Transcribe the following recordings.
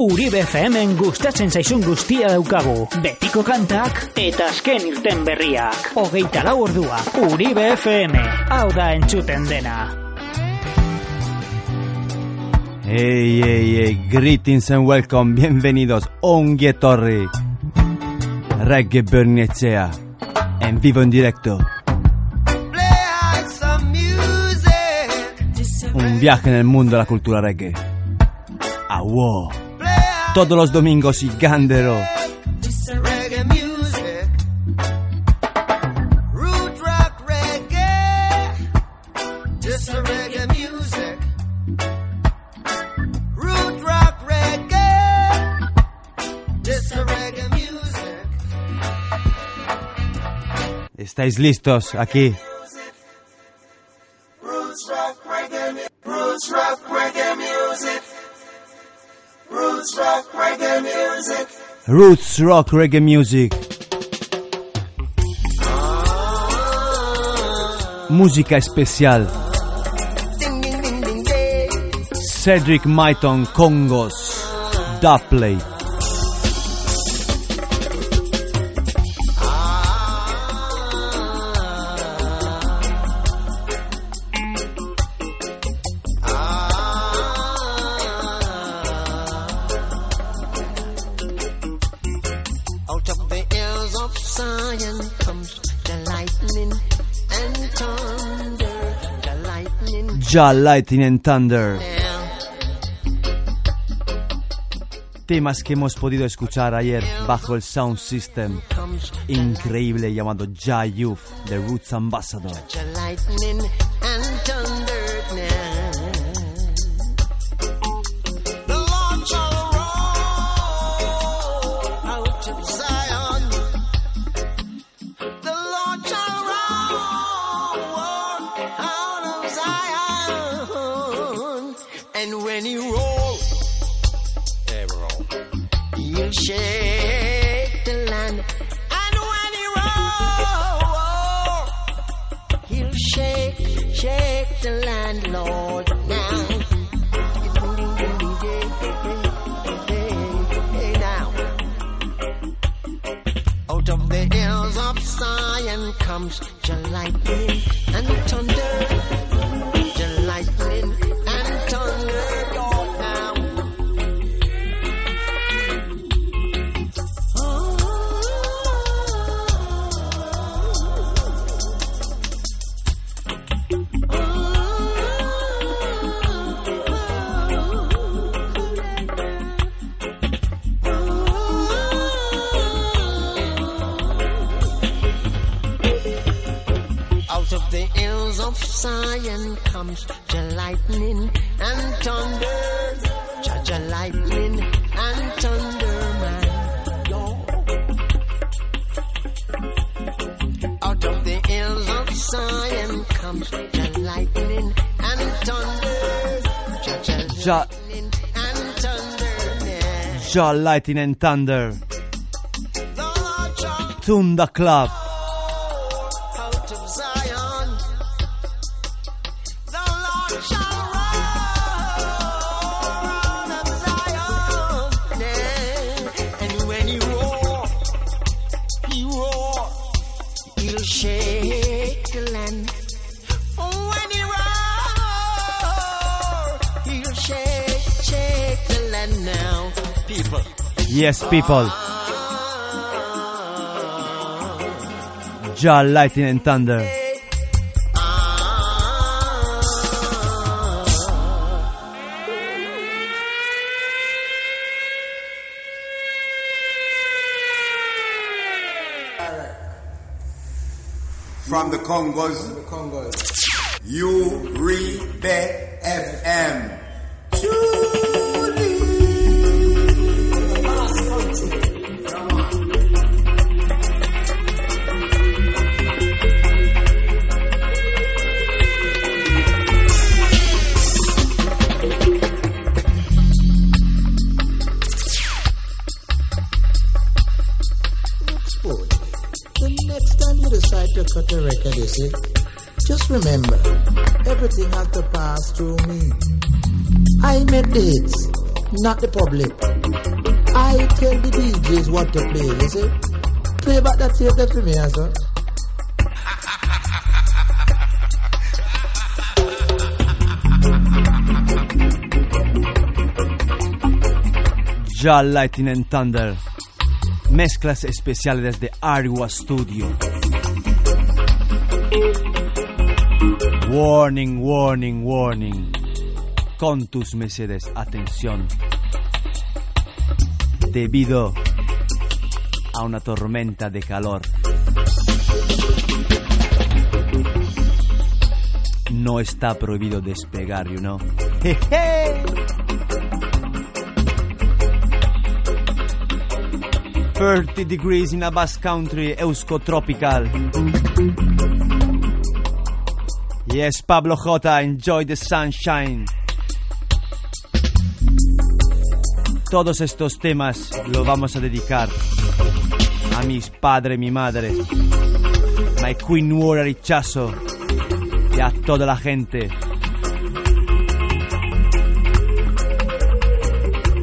Uribe FM gustatzen zaizun guztia daukagu. Betiko kantak eta azken irten berriak. Hogeita lau ordua. Uribe FM. Hau da entzuten dena. Hey, hey, hey, greetings and welcome, bienvenidos, ongi etorri. Reggae Bernicea, en vivo en directo. Un viaje en el mundo de la cultura reggae. Wow. Todos los domingos y Gandero. reggae music. Root Roots Rock Reggae Music. Música especial. Cedric Myton Congos. Dubplate. Ja Lightning and Thunder. Temas que hemos podido escuchar ayer bajo el Sound System. Increíble llamado Ja Youth de Roots Ambassador. Comes Zion comes the lightning and thunder. Judge lightning and thunder, man. Out of the hills of Zion comes the lightning and thunder. Judge Ja, lightning and thunder, man. ja Lightning and Thunder. Tunda Club. Yes, people. Ja Lightning and Thunder. from the Congos. You read not the public. I tell the DJs what to play, you see? Play back that tape there for me, as well. Ya Lightning and Thunder. Mezclas especiales desde Argua Studio. Warning, warning, warning. Con tus Mercedes, atención. Debido a una tormenta de calor. No está prohibido despegar, you know. 30 degrees in a Basque Country, Eusko Tropical. Yes, Pablo J, enjoy the sunshine. Todos estos temas los vamos a dedicar a mis padre, mi madre, my Queen War Richazo y a toda la gente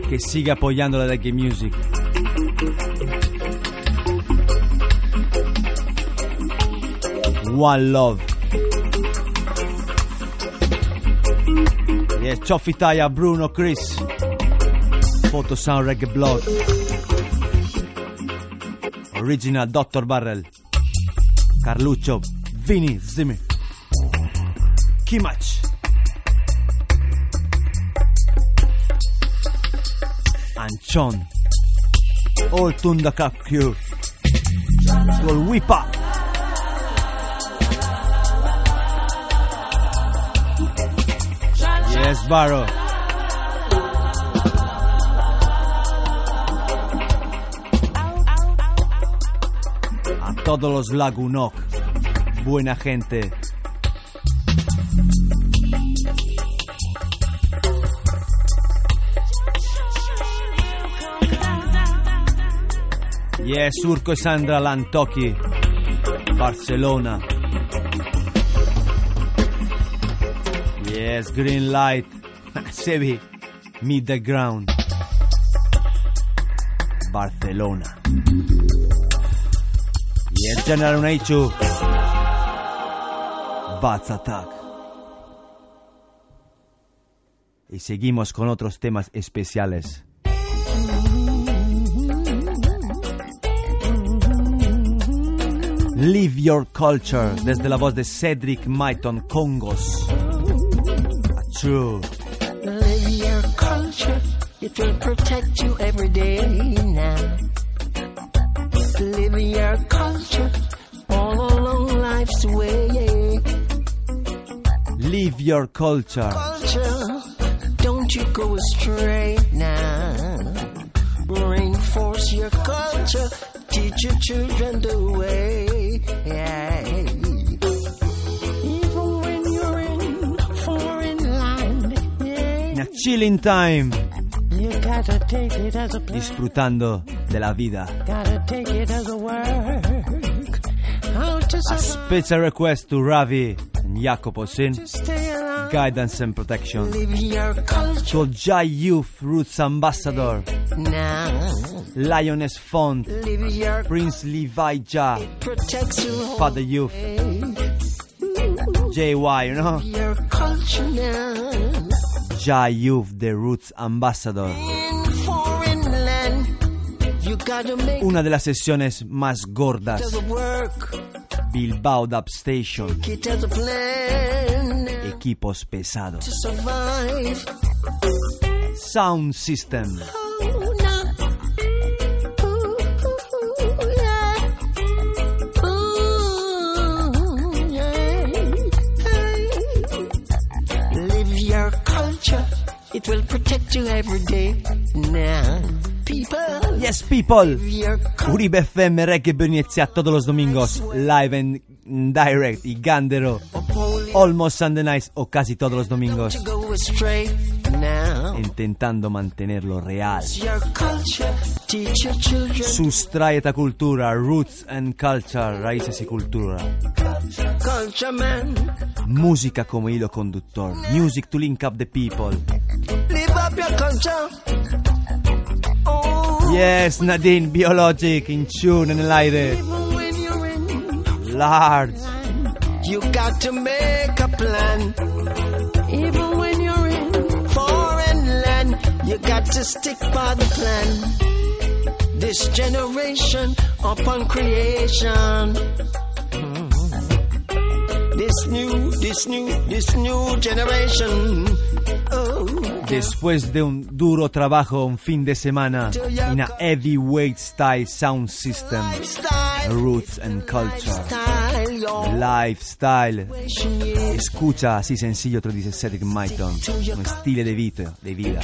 que sigue apoyando la reggae music. One Love. Yes, Ciofitaya, Bruno, Chris. Photo Sound Reggae Blog. Original Dr. Barrel. Carluccio, Vini, Zimmy. Kimach. Anchon. All Tunda Cup Crew. Will whip up. Yes, Barrow. Todos los Lagunok, buena gente. Yes, Urco e Sandra Lantoki, Barcelona. Yes, green light. Sebi, meet the ground. Barcelona. Yes, General Unaichu. Bats Attack. Y seguimos con otros temas especiales. Live Your Culture desde la voz de Cedric Maiton Congos. True. Live your culture, it will protect you every day now. Live your culture all along life's way. Live Your Culture. Culture, don't you go astray now. Reinforce your culture, teach your children the way. Yeah. Even when you're in foreign land, yeah. In chilling time. You gotta take it as a plan. Disfrutando de la vida. Gotta take it as a work. How to A survive, special request to Ravi and Jacopo Sin. Guidance and protection. Live your culture To Jai Youth Roots Ambassador. now. Lioness Font. Prince Levi Ja. protects you. Father Youth. JY, you know? Your culture now. Jai Youth, the Roots Ambassador. Una de las sesiones más gordas. Bilbao Dub Station. It as a plan Equipos pesados. Sound System. It will protect you every day. Now, people, Yes, people. Uribe FM Reggae Berniezia todos los domingos, live and direct y Gandero, almost Sunday nights o casi todos los domingos, intentando mantenerlo real. your culture. Teach your children Sustrae esta cultura, roots and culture, raíces y cultura. Música como hilo conductor, music to link up the people. Live up your culture. Yes, Nadine Biologic in tune nell'aire. Even when you're Lard. You got to make a plan. Even when you're in foreign land, you got to stick by the plan. This generation upon creation. This new, this new, this new generation. Después de un duro trabajo un fin de semana in a heavyweight style sound system, roots and culture, lifestyle. Escucha así sencillo 317 Myton, un stile de vita, de vida.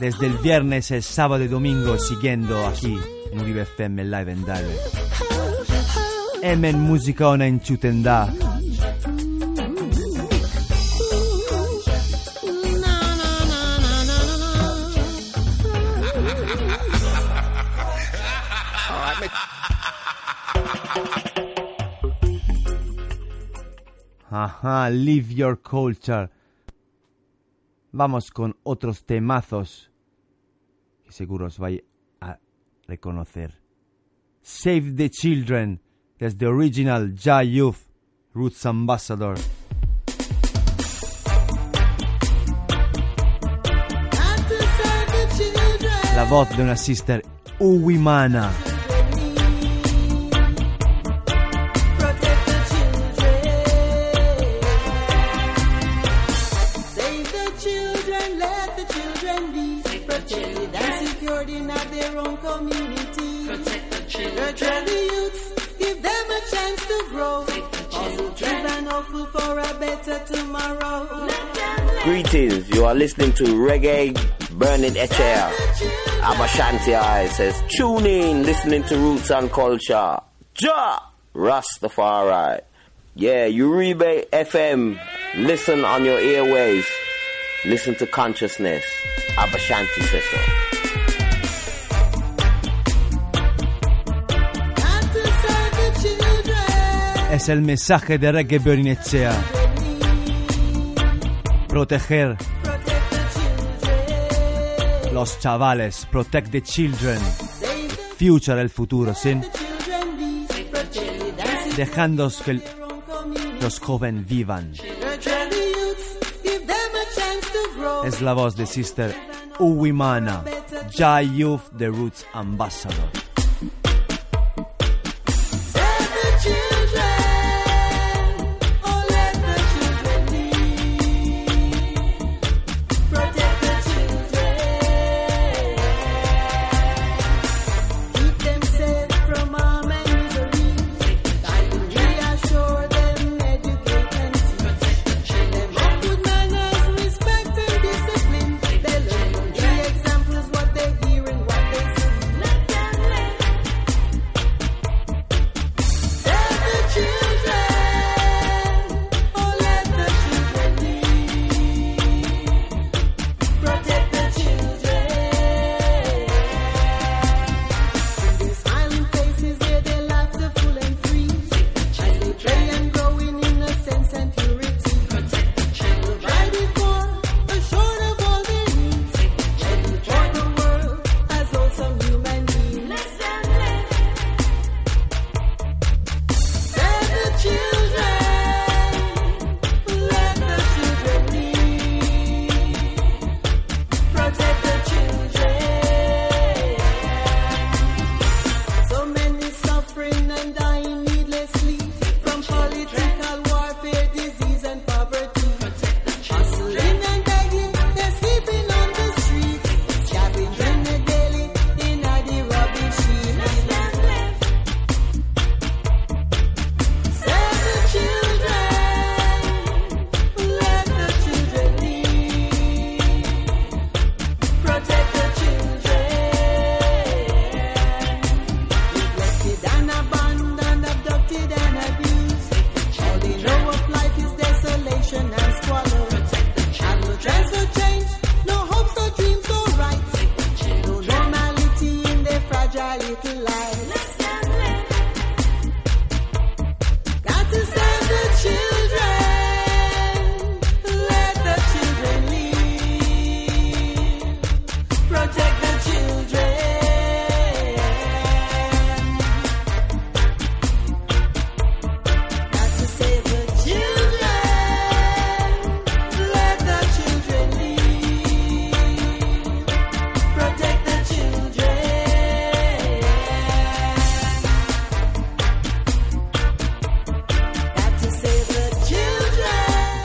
Desde el viernes, el sábado y domingo, siguiendo aquí en FM Live and Direct. Hemen música ona entzuten da. Ajá, live your culture. Vamos con otros temazos que seguro os vais a reconocer. Save the Children, desde original Ja Youth, Roots Ambassador. La voz de una sister Uwimana. Greetings, you are listening to Reggae Burning HL. Abashanti says, tune in, listening to Roots and Culture. Ja! Rastafari. Yeah, Uribe FM. Listen on your airwaves. Listen to consciousness. Abashanti says so. Es el mensaje de Reggae Burning Echea. Proteger los chavales, protect the children. Future, el futuro, ¿sí? and secured Dejando que los jóvenes vivan. Es la voz de Sister Uwimana, Ja Youth, The Roots Ambassador.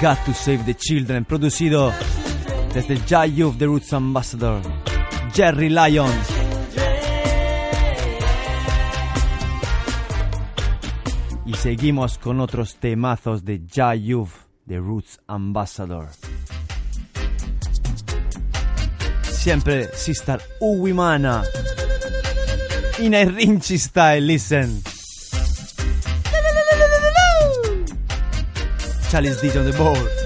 Got to Save the Children, producido desde Jai Youth The Roots Ambassador, Jerry Lyons. Y seguimos con otros temazos de Jai Youth The Roots Ambassador. Siempre Sister Uwimana. In a Rinchi style, listen. Alice DJ on the board.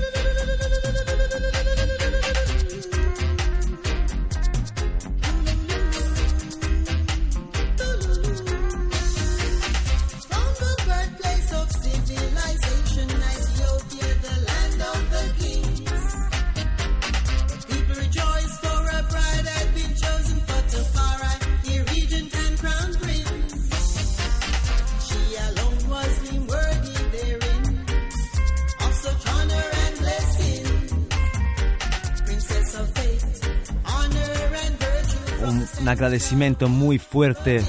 agradecimiento muy fuerte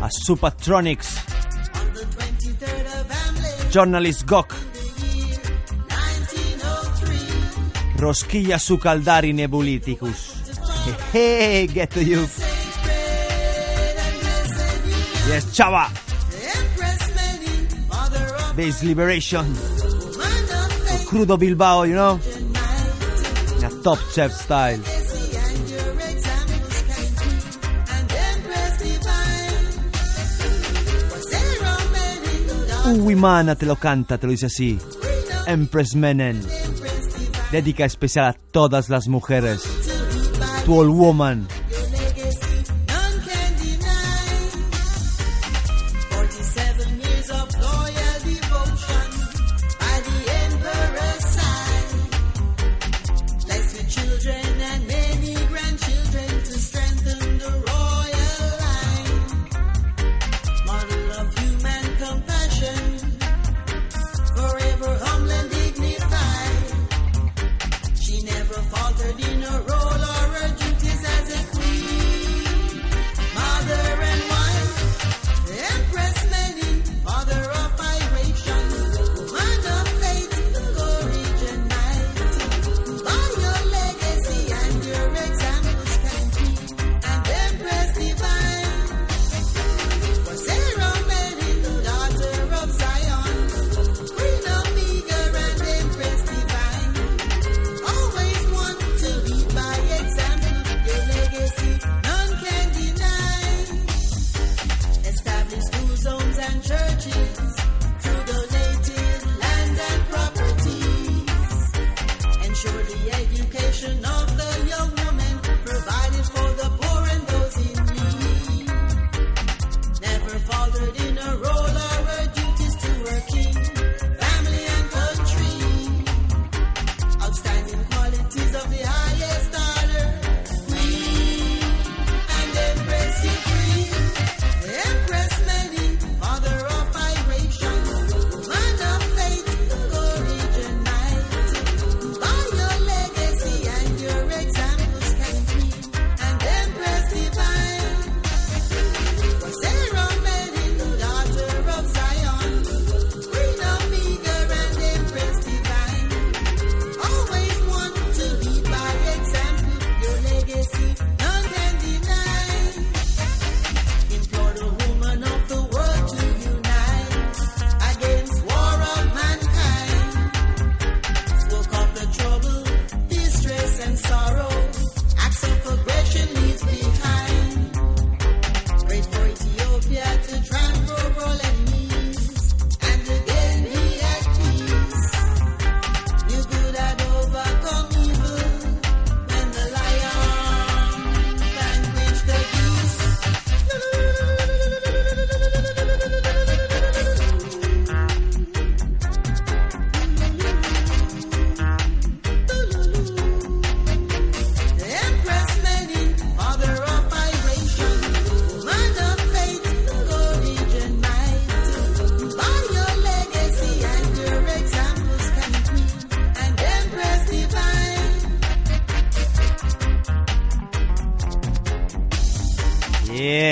a Supatronics, Journalist Gok, Rosquilla su caldari nebuliticus. Hey, get to you. Yes, chava. Base Liberation. Crudo Bilbao, you know? A top chef style. Uwimana te lo canta, te lo dice así. Empress Menen. Dedica especial a todas las mujeres. To all woman.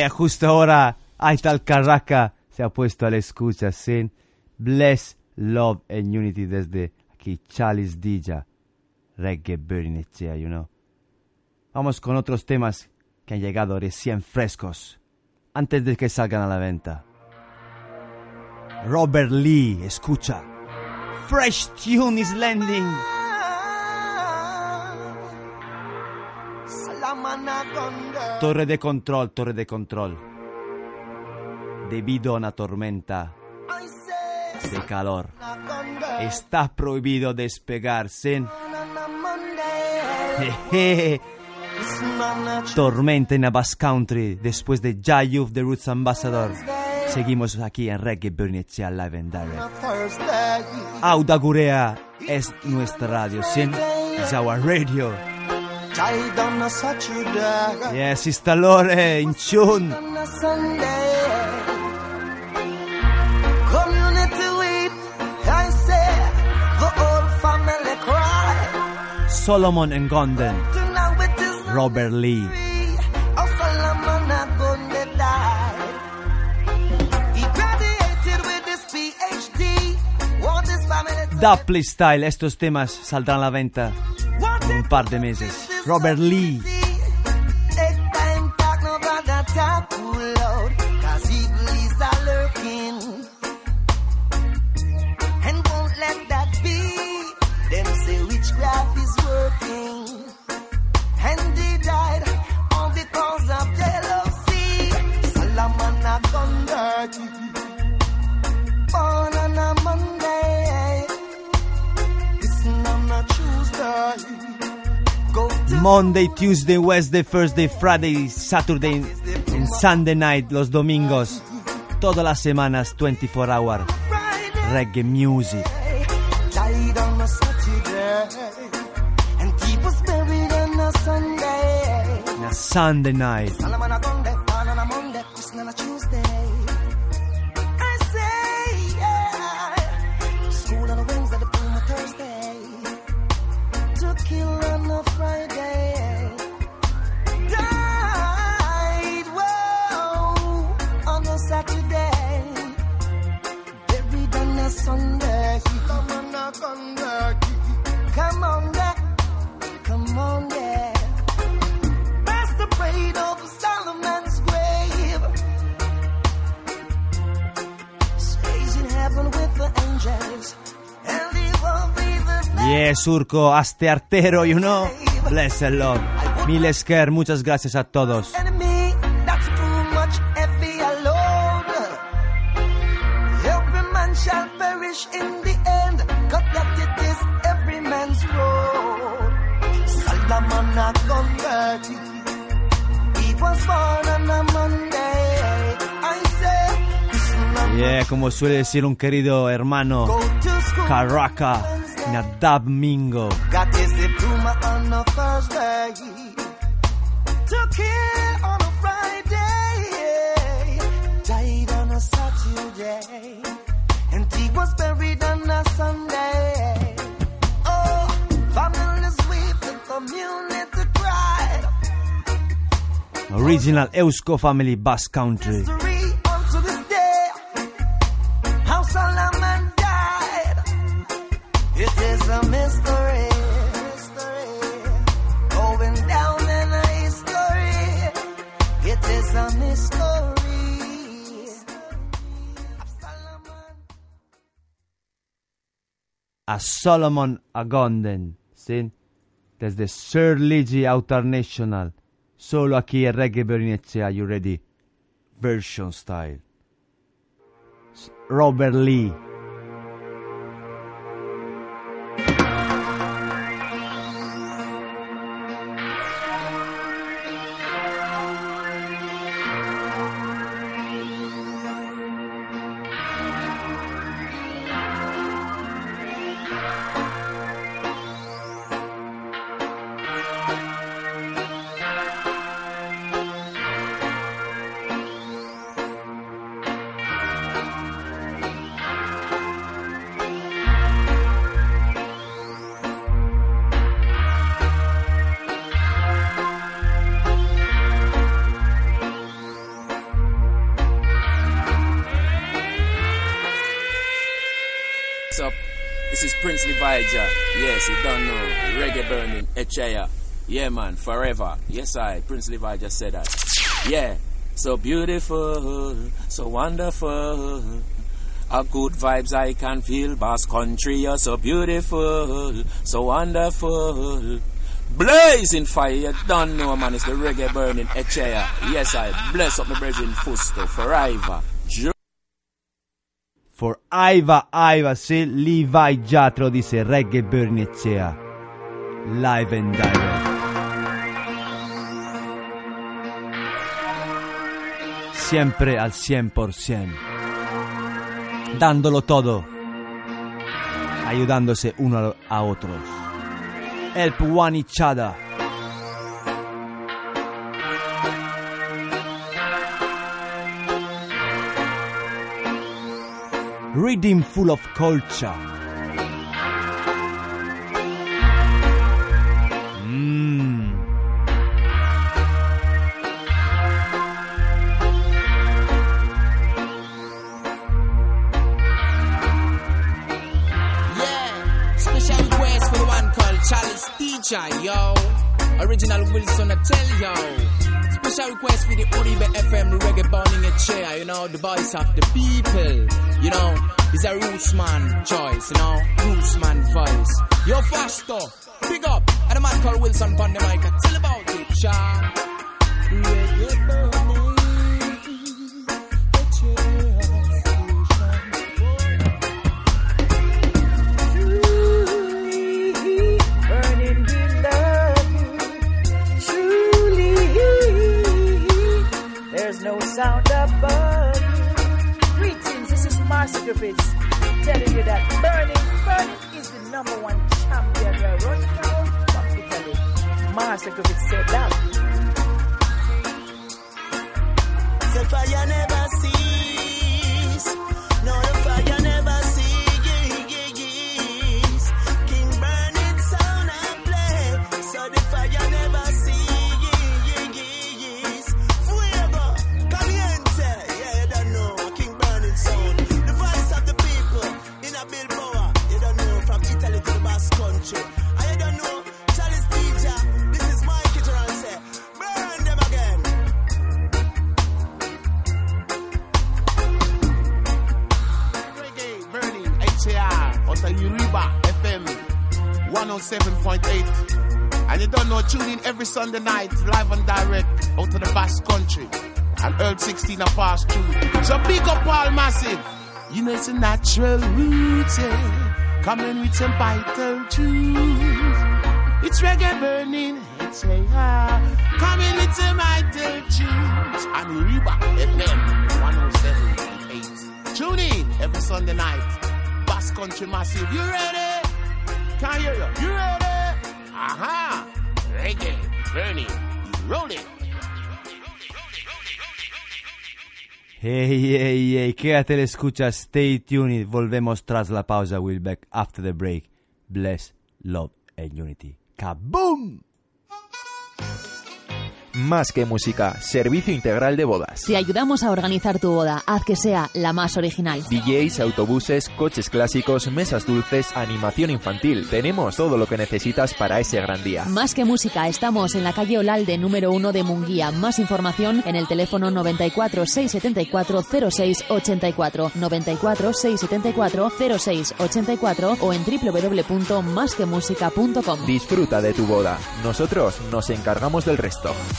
justo ahora, hay tal Carraca se ha puesto a la escucha sin Bless Love and Unity desde aquí, Chalice Dija, Reggae Burning you know. Vamos con otros temas que han llegado recién frescos, antes de que salgan a la venta. Robert Lee, escucha. Fresh Tune is landing. Torre de control, torre de control. Debido a una tormenta de calor, está prohibido despegarse. Jeje. Tormenta en la Bass Country después de Jayuf The Roots Ambassador. Seguimos aquí en Reggae Bernicea Live and Direct. Auda Gurea es nuestra radio. Es our radio. Yes, Sister Lore, in tune. Solomon and Gondon, Robert Lee. Dupley Style, estos temas saldrán a la venta en un par de meses. Robert Lee. Monday, Tuesday, Wednesday, Thursday, Friday, Saturday and Sunday night, los domingos. Todas las semanas, 24 hours. Reggae music. died on a gun dirty. He was born on a Monday. I say, listen, Yeah, como suele decir un querido hermano. Caraca, na Dab Mingo. Got his diploma on a Thursday. To kill on a Friday. Died on a Saturday. And he was buried on a Sunday. Oh, families weep, the community cried. Original Eusko Family Bass Country. A Solomon Agonden, ¿sí? Desde Sir Ligi Outer National. Solo aquí en Reggae Berinezia, you ready? Version style. Robert Lee. Man, forever. Yes, I, Prince Levi just said that. Yeah, so beautiful, so wonderful. A good vibes I can feel. Bass country, you're so beautiful, so wonderful. Blazing fire, you don't know, man. It's the reggae burning Echaya. Yes, I bless up my brethren Fusto forever. Ju- For Aiva Aiva se Levi lo dice Reggae Bernecea Live and direct Siempre al 100% Dándolo todo. Ayudándose uno a otros. Help one each other Reading full of culture. Original Wilson, I tell yo. Special request for the Uribe FM reggae burning a chair, you know, the voice of the people, you know. It's a roots man choice, you know, roots man voice. Yo, faster, big up, and the man called Wilson on the mic, I tell about it, Sean. Reggae sound above. Greetings, this is Master Griffiths telling you that Burning, Burning is the number one champion now from Italy. Master Griffiths said that. The fire never cease. Tune in every Sunday night, live and direct, out of the Basque Country. And Earl 16 are fast through. So big up all massive. You know it's a natural route. Coming with some vital truth. It's reggae burning, it's HAR. Ah. Coming with some vital truth. And Uriba FM 107.8. Tune in every Sunday night. Bass Country Massive. You ready? Can't hear you. You ready? Aha! Reggae, burning, rolling. Hey, hey, hey, quédate le escucha, stay tuned. Volvemos tras la pausa. We'll back after the break. Bless, love and unity. ¡Kaboom! Más que música, servicio integral de bodas. Te ayudamos a organizar tu boda, haz que sea la más original. DJs, autobuses, coches clásicos, mesas dulces, animación infantil. Tenemos todo lo que necesitas para ese gran día. Más que música, estamos en la calle Olalde número 1 de Munguía. Más información en el teléfono 94 674 06 84, 94 674 06 84 o en www.masquemusica.com. Disfruta de tu boda. Nosotros nos encargamos del resto.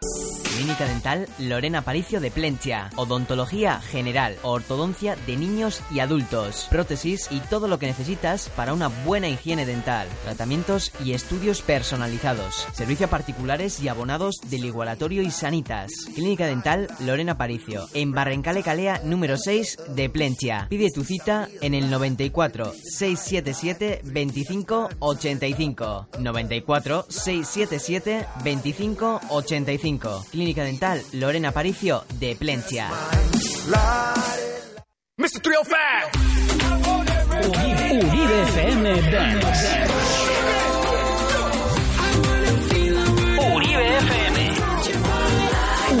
Clínica Dental Lorena Paricio de Plentia. Odontología general, ortodoncia de niños y adultos, prótesis y todo lo que necesitas para una buena higiene dental. Tratamientos y estudios personalizados. Servicio a particulares y abonados del Igualatorio y Sanitas. Clínica Dental Lorena Paricio. En Barrencale Calea número 6 de Plentia. Pide tu cita en el 94 677 25 85. 94 677 25 85. Clínica Dental Lorena Paricio de Plentia. Mr. 305! Uribe FM Dance. Uribe FM.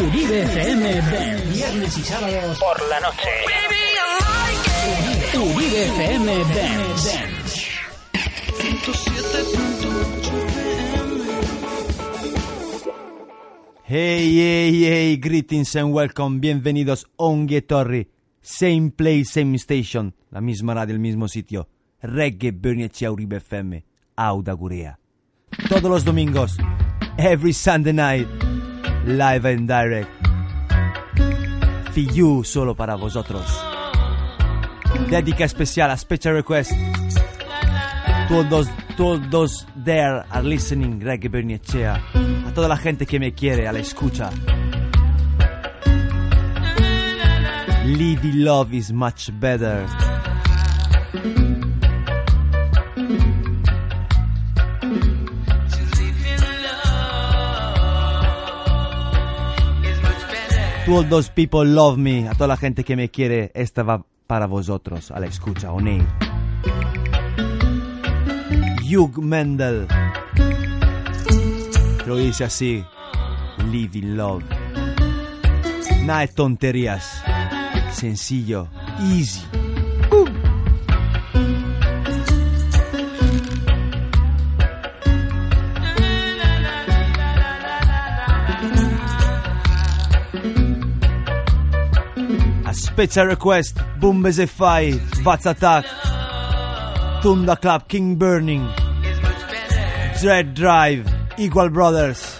Uribe FM Dance. Viernes y sábados por la noche. Uribe Uribe FM Dance. Hey, hey, hey, greetings and welcome, bienvenidos Torri, same place, same station, la misma radio, el mismo sitio, Reggae Bernice Uribe FM, Auda Gurea. Todos los domingos, every Sunday night, live and direct. For you, solo para vosotros. Dedica especial, a special request. Todos, todos there are listening Reggae Bernichea. A toda la gente que me quiere, a la escucha. Lady Love is much better. To all those people love me, a toda la gente que me quiere, esta va para vosotros, a la escucha, O'Neill. Hugh Mendel. Lo dice así, live in love. Nada de tonterías, sencillo, easy. Special request, Bombes Fai, Vats Attack, Tunda Club, King Burning, Dread Drive, Equal Brothers,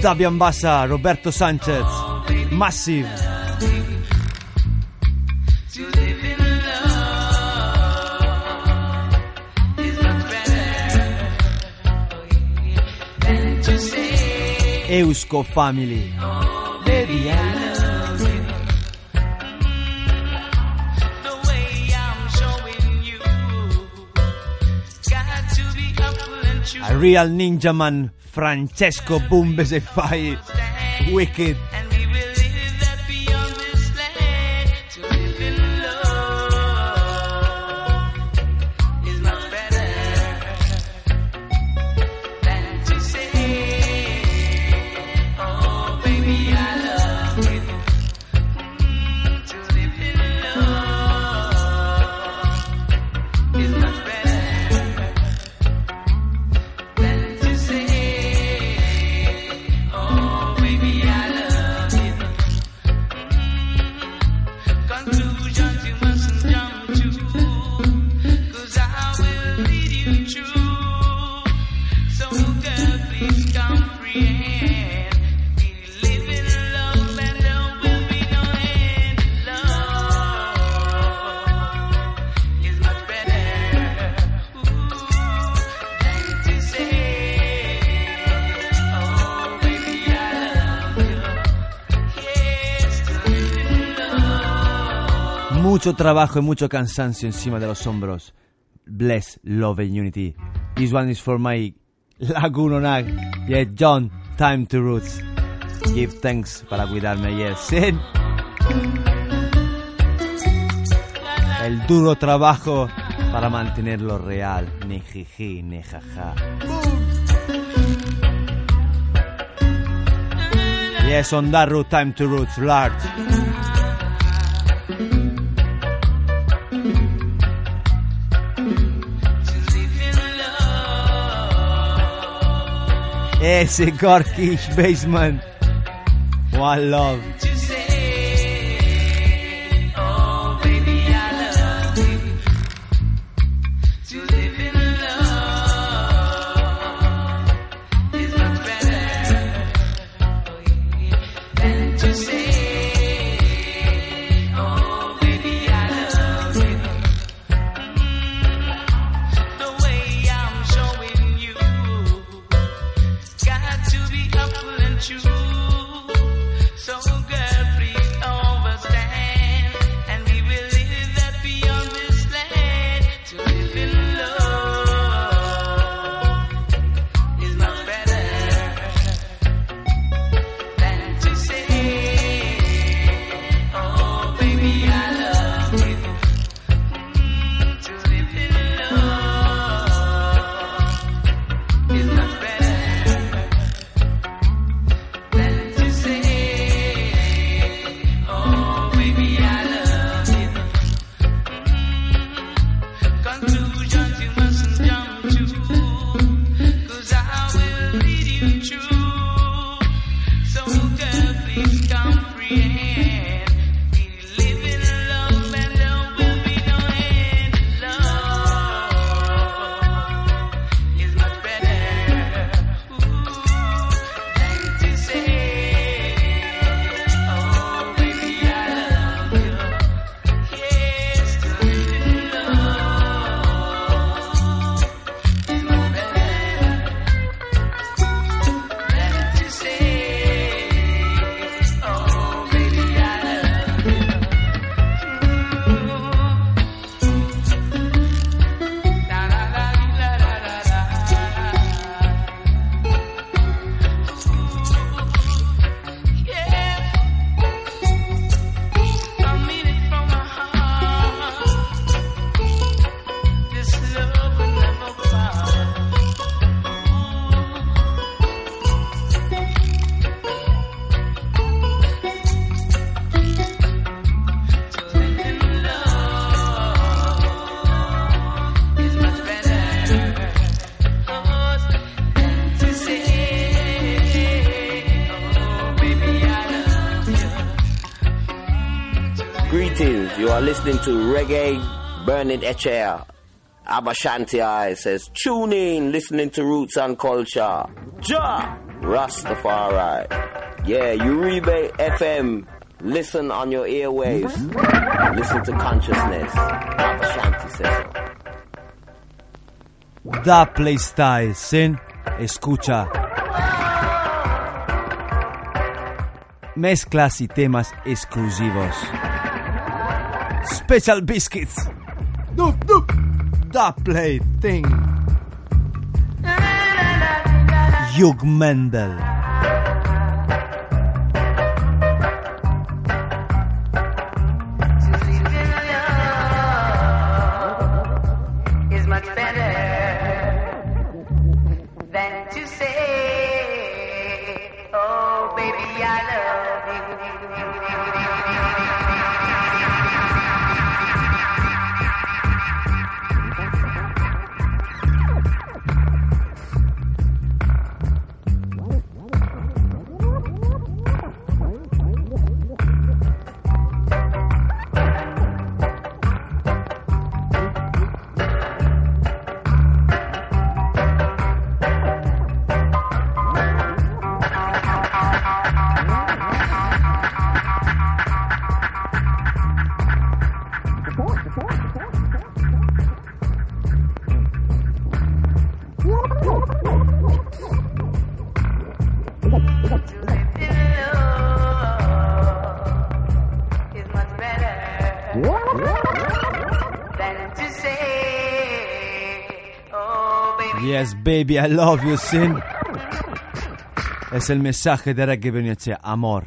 Dabian Bassa, Roberto Sanchez, Massive. Eusko Family. Baby, real ninja man, Francesco Bumbes fai Wicked. Mucho trabajo y mucho cansancio encima de los hombros. Bless, love and unity. This one is for my Lagunonag. Yeah, John, time to roots. Give thanks para cuidarme ayer. Sin el duro trabajo para mantenerlo real. Ni jiji, ni jaja. Yes, on time to roots, large. Land to live in love. Listening to Reggae Burning Echea. Abashanti says, tune in, listening to Roots and Culture. Ja! Rastafari. Yeah, Uribe FM. Listen on your airwaves. Listen to consciousness. Abashanti says so. Da Playstyle, sin, escucha. Mezclas y temas exclusivos. Special Biscuits. Doop, doop. Da Play Thing. Hugh Mendel. Baby, I love you, sin. Es el mensaje de Reggae. Amor,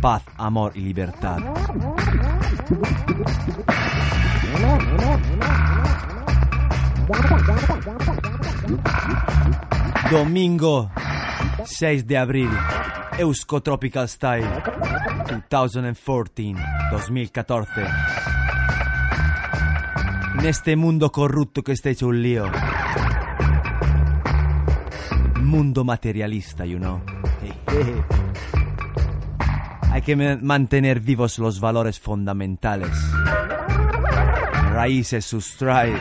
paz, amor y libertad. Domingo 6 de abril, Eusko Tropical Style 2014, 2014. En este mundo corrupto que está hecho un lío. Mundo materialista, you know. Hay que ma- mantener vivos los valores fundamentales. Raíces, sustrae.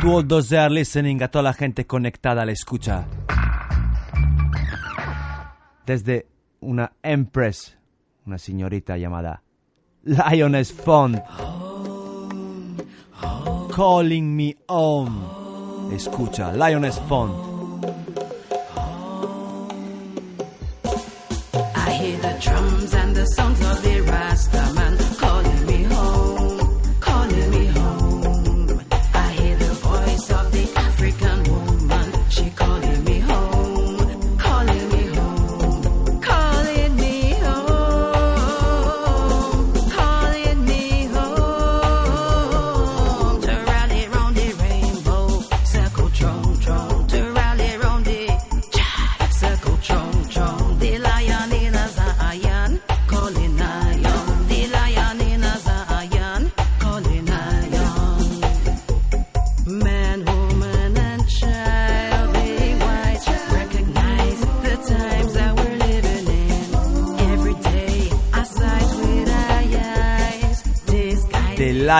To all those that are listening, a toda la gente conectada la escucha. Desde una empress, una señorita llamada Lioness Font. Calling me home. Escucha, Lioness Font. Drums and the of the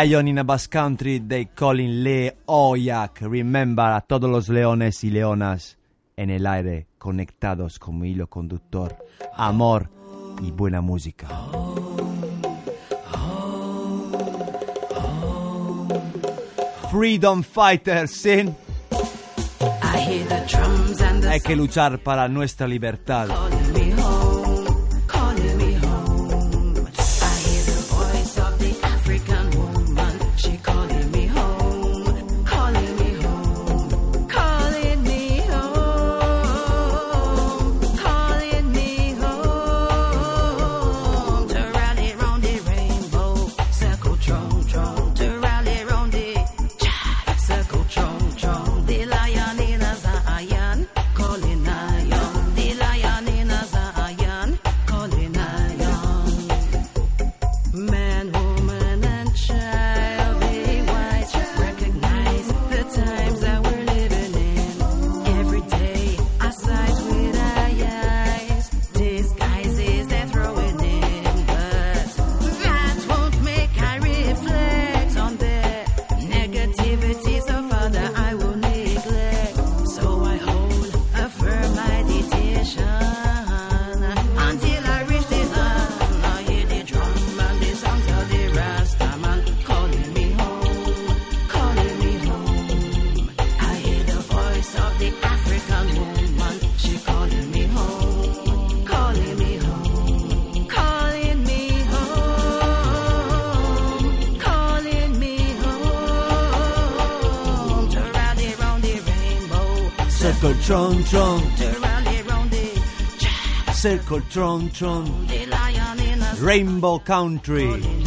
Lion in a Bass Country, they calling Le Oyak. Remember a todos los leones y leonas en el aire, conectados como hilo conductor. Amor y buena música. Freedom Fighters, sin. Hay que luchar para nuestra libertad. tron. Circle tron tron. Rainbow Country.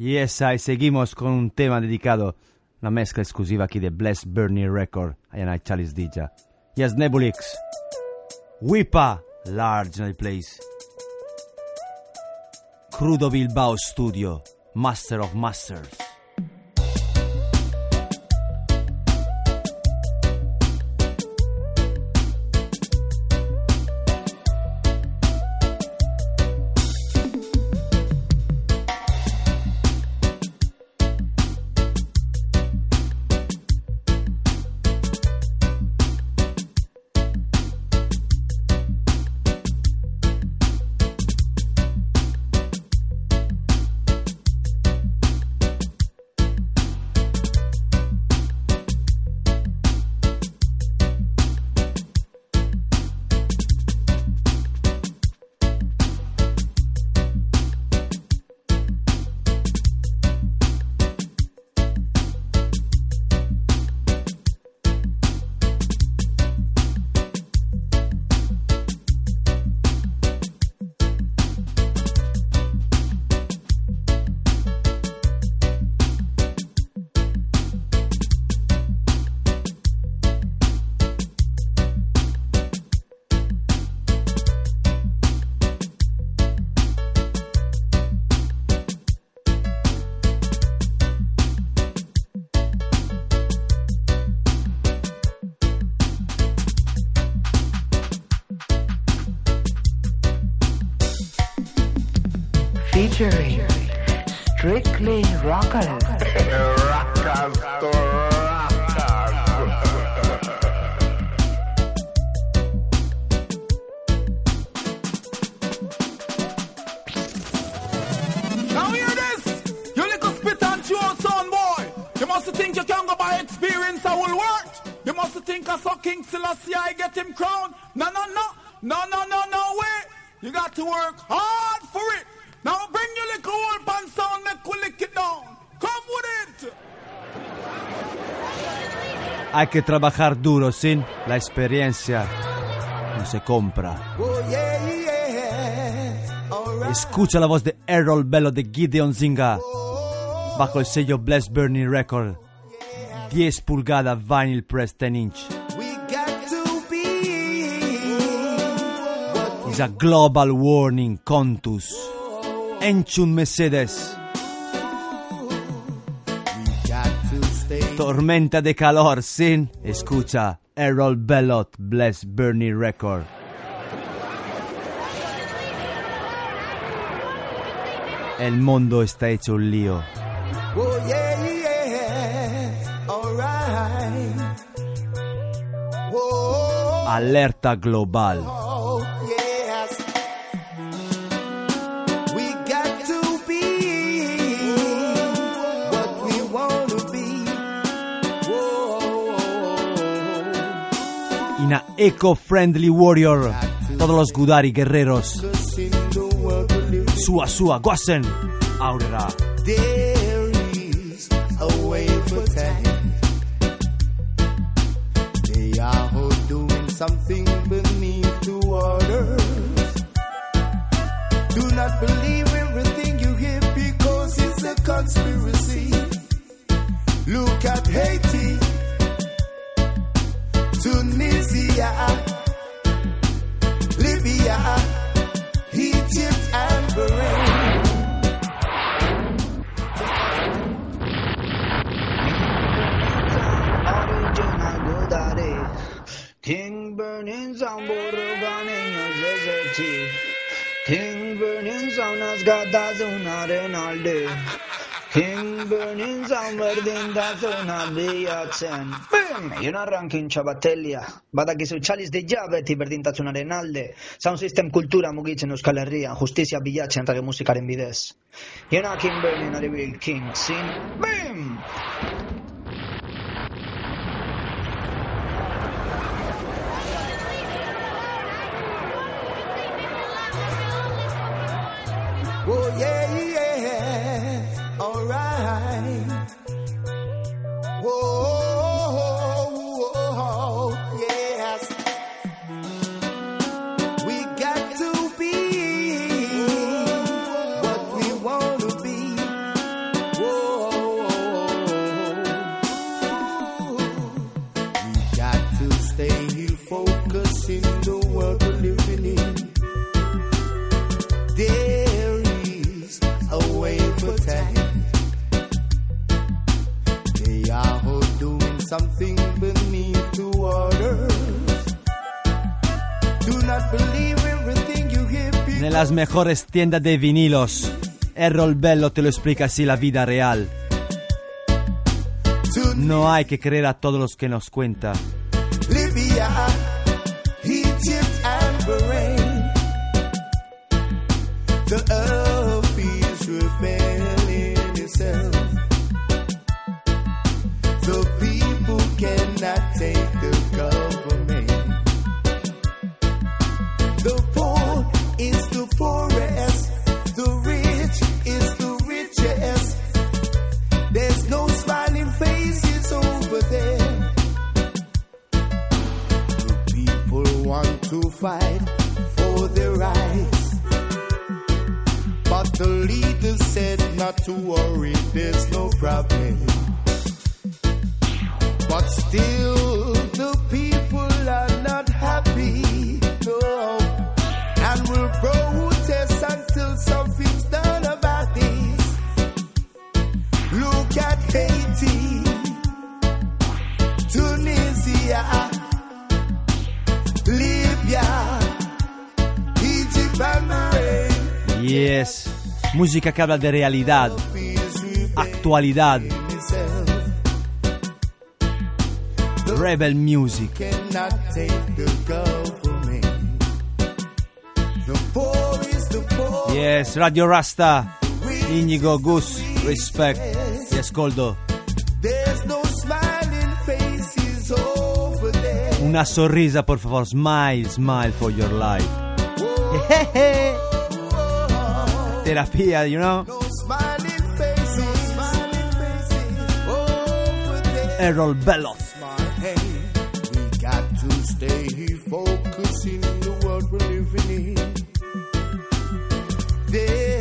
Yes, I seguimos con un tema dedicado, una mezcla exclusiva qui de Bless Bernie Record, a Yanai Chalice Dija. Yes, Nebulix, Wipa, Large Night Place, Crudo Bilbao Studio, Master of Masters. que trabajar duro sin la experiencia. No se compra. Escucha la voz de Errol Bello de Gideon Zinga bajo el sello Bless Burning Record. 10 pulgadas vinyl press 10 inch. It's a global warning contus. Enchun Mercedes. Tormenta de calor, sin. Escucha, Errol Bellot, Bless Bernie Record. El mundo está hecho un lío. Oh yeah, yeah, alright. Oh, Alerta global. Whoa. Ina eco-friendly warrior. Todos los Gudari guerreros. Sua Sua Guasen. Aurora. Biatzen Bim! Juna rankin txabatelia Badakizu txaliz di jabeti berdintasunaren alde Sound System kultura mugitzen Euskal Herrian Justizia bilatzen rage musikaren bidez. Juna King Burning ari bil King Sin Bim! Oh yeah, yeah, alright. Whoa, something beneath the waters. Do not believe everything you hear. people En las mejores tiendas de vinilos. Errol Bello te lo explica así la vida real. No hay que creer a todos los que nos cuenta. Libya, not Música que habla de realidad, actualidad. Rebel Music. Yes, Radio Rasta. Inigo, Gus, respect. Yes, Coldo. There's no smiling faces over there. Una sonrisa, por favor. Smile, smile for your life. Terapia, you know? Smiling faces, smiling faces over there. Errol Bello. Hey, we got to stay focused in the world we're living in. There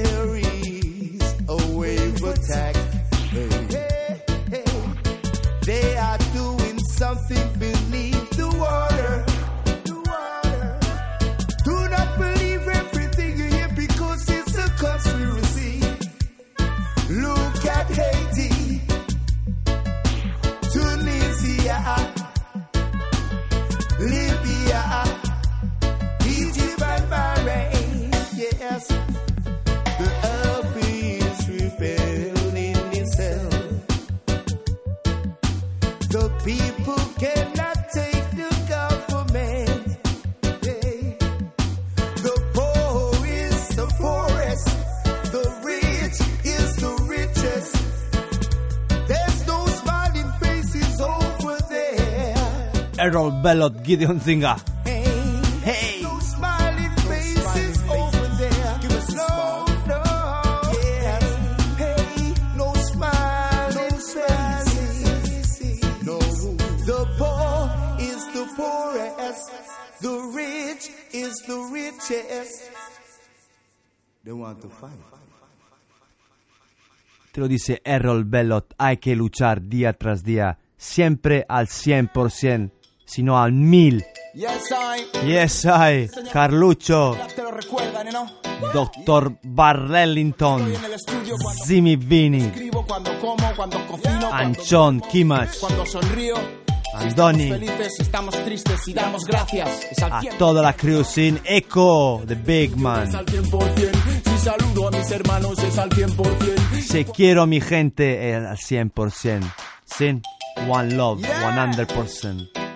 Errol Bellot, Gideon Zinga. Hey, no smiling faces over there. Give us no, no, yes. Hey, no smiling faces. No, the poor is the poorest. The rich is the richest. They want to fight. Te lo dice Errol Bellot, hay que luchar día tras día, siempre al 100%, sino al 1000. Yes, I. Yes, I, Carlucho, Te lo recuerdan, ¿no? Dr. Barrellington, Zimi Vini, Anchón, sonrío. Andoni, a 100%. toda la crew sin Echo, The Big Man. Es al 100%. Si saludo a mis hermanos es al 100%. Si quiero a mi gente al 100%. Sin One Love, 100%.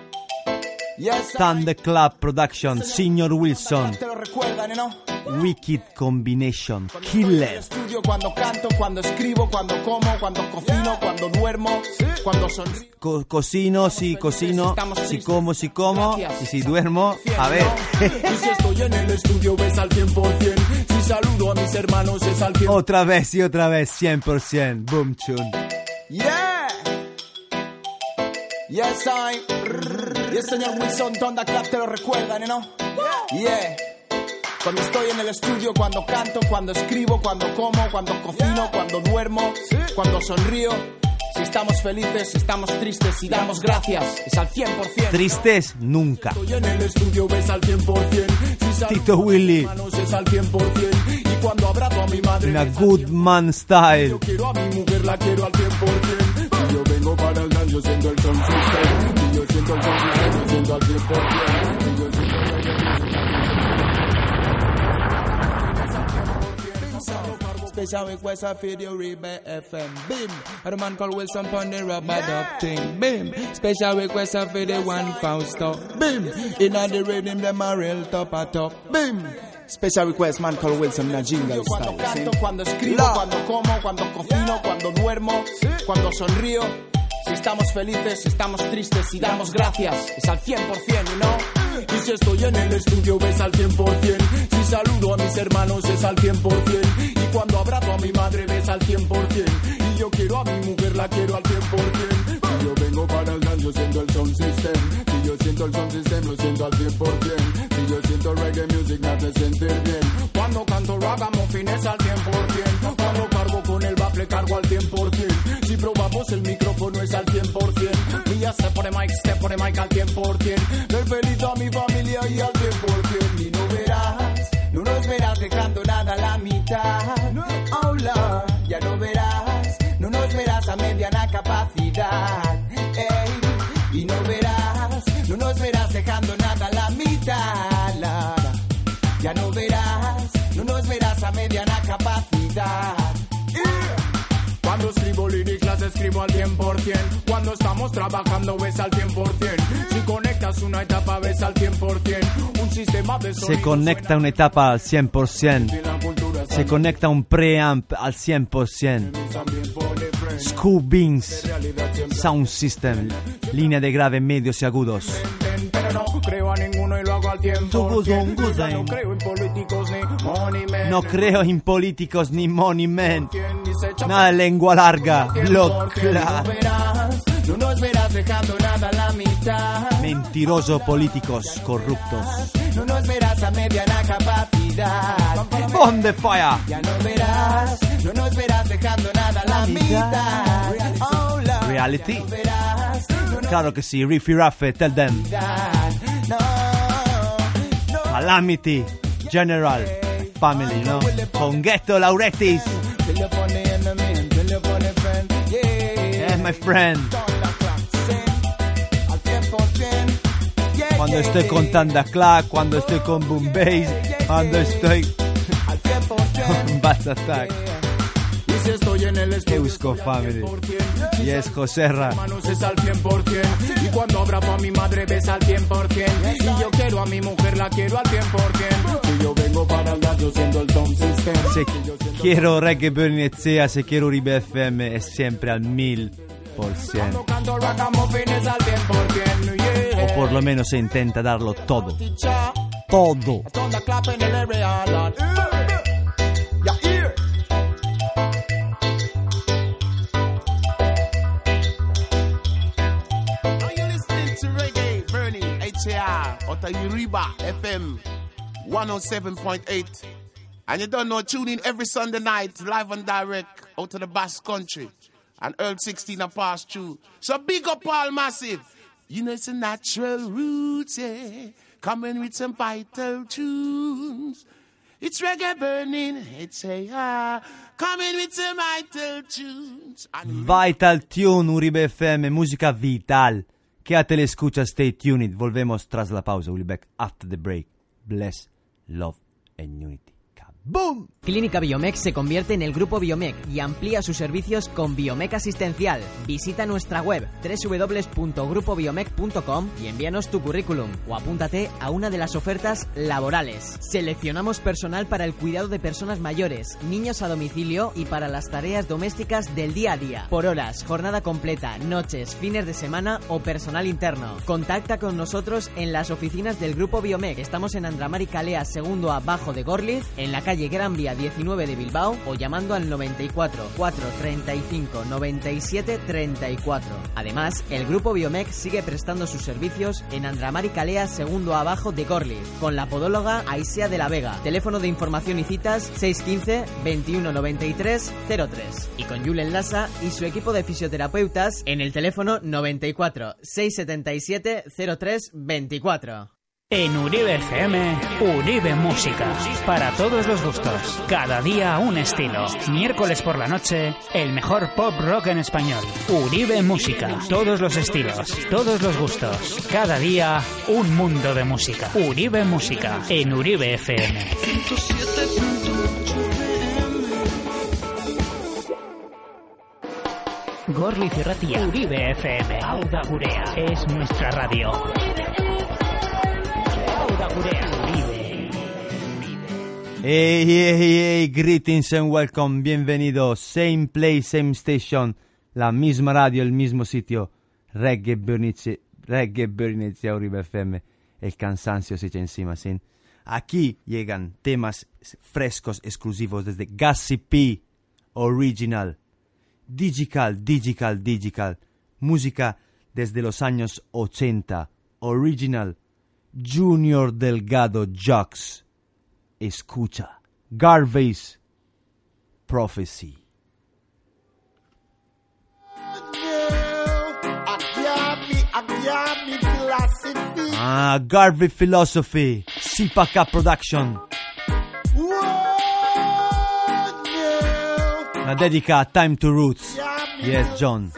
Yes, Thunder Club Production, Senior Wilson. Wicked Combination, Killer. estudio cuando canto, cuando escribo, cuando como, cuando cocino, cuando duermo, cuando sonrío. Co- cocino, si cocino, si como, si como, y si duermo, a ver. Y si estoy en el estudio es al 100%. Si saludo a mis hermanos es al 100%. Otra vez y otra vez, 100%. Boom tune. Yeah. Yes, I. Y el señor Wilson Tonda Club te lo recuerdan, ¿no? Yeah. Cuando estoy en el estudio, cuando canto, cuando escribo, cuando como, cuando cocino, cuando duermo, cuando sonrío. Si estamos felices, si estamos tristes, si damos gracias, es al 100%. Tristes, nunca. Estoy en el estudio, ves al 100%. Si Tito Willy, es al 100%. Y cuando abrazo a mi madre, una good man style. yo quiero a mi mujer, la quiero al 100%. Para el yo el son system. Y yo siento el son system, yo siento al 100%. Y yo siento Special request of video FM. Bim. A man called Wilson pon the rubber duck thing. Bim. Special request of video one Fausto. Bim. Inna the rhythm them a real top a top. Bim. Special request man called Wilson na jingle style. Cuando canto, cuando escribo, cuando como, cuando cocino, cuando duermo, cuando sonrío. Si estamos felices, si estamos tristes, si damos gracias, es al 100%, ¿no? Y si estoy en el estudio, es al 100%. Si saludo a mis hermanos, es al 100%. Y cuando abrazo a mi madre, ves al 100%. Y yo quiero a mi mujer, la quiero al 100%. Y yo vengo para el dan, yo siento el sound system. Si yo siento el sound system, lo siento al 100%. Si yo siento reggae music, me hace sentir bien. Cuando canto ragamuffin es al 100%. Cuando cargo con el bafle, cargo al 100%. Micrófono es al 100%. Mía se pone mic, se pone mic al 100%. Ver feliz a mi familia y al 100%. Y no verás, no nos verás dejando nada a la mitad. Hola, ya no verás, no nos verás a mediana capacidad. Lyrics las escribo al 100% Cuando estamos trabajando ves al 100% Si conectas una etapa ves al 100% Un sistema de Se conecta una etapa al 100%. Se conecta un preamp al 100%. Scoop Beans, Sound System, línea de grave, medios y agudos. No creo a ninguno y lo hago al 100% Tuguzun, Ya No creo en políticos ni money men No creo en políticos ni money men. Nada lengua larga, block Mentirosos políticos corruptos. No nos verás a mediana capacidad the fire. Ya no verás, no nos verás dejando nada a la mitad Reality. Claro que sí, Riffy Raffe, tell them. Calamity, General, Family, ¿no? Con Ghetto Lauretis. My friend. al 100% Yeah, Cuando estoy con Tanda Clark, cuando estoy con Boom Bass, cuando estoy con Bass Attack. Eusko Family. Y es Joserra. manos es al 100%. Y cuando abrazo a mi madre ves al 100%. Y yo quiero a mi mujer, la quiero al 100%. Y yo vengo para hablar, yo siendo el Tom System. Se quiero Reggae Burning Etsea, se quiero Uribe FM, es siempre al mil por cien. Canto ragamuffin es al 100%. Yeah. O por lo menos se intenta darlo todo. Todo. Thunder clap in the area, Lord. Yeah, here. Now you're listening to Reggae Burning HAR out of Uriba FM 107.8. And you don't know, tune in every Sunday night, live and direct, out of the Basque Country. And Earl 16 a pass through. So big up all massive. You know it's a natural roots, yeah. Coming with some vital tunes. It's reggae burning, it's a coming with some vital tunes. And Vital Tune, Uribe FM, música vital. Quédate le escucha, stay tuned. Volvemos tras la pausa. We'll be back after the break. Bless, love and unity. ¡Boom! Clínica Biomec se convierte en el grupo Biomec y amplía sus servicios con Biomec Asistencial. Visita nuestra web www.grupobiomec.com y envíanos tu currículum o apúntate a una de las ofertas laborales. Seleccionamos personal para el cuidado de personas mayores, niños a domicilio y para las tareas domésticas del día a día. Por horas, jornada completa, noches, fines de semana o personal interno. Contacta con nosotros en las oficinas del grupo Biomec. Estamos en Andramar y Calea, segundo abajo de Gorliz, en la calle Gran Vía 19 de Bilbao o llamando al 94 435 97 34. Además, el grupo Biomec sigue prestando sus servicios en Andramar y Calea, segundo abajo de Gorliz, con la podóloga Aisea de la Vega. Teléfono de información y citas 615 21 93 03. Y con Julen Lassa y su equipo de fisioterapeutas en el teléfono 94 677 03 24. En Uribe FM, Uribe Música. Para todos los gustos. Cada día un estilo. Miércoles por la noche, el mejor pop rock en español. Uribe Música. Todos los estilos, todos los gustos. Cada día un mundo de música. Uribe Música. En Uribe FM. Gorli Cerratia. Uribe FM. Auda Gurea. Es nuestra radio. Hey, hey, hey, greetings and welcome, bienvenidos. Same place, same station, la misma radio, el mismo sitio. Reggae Bernice, Reggae Bernice Uribe FM. El cansancio se echa encima, ¿sí? Aquí llegan temas frescos, exclusivos desde Gassy P, Original, Digital, Digital, Digital. Música desde los años 80, Original, Junior Delgado Jux. Escucha. Garvey's Prophecy. Ah, Garvey Philosophy. Sipaka Production. La dedica a Time to Roots. Yes, John.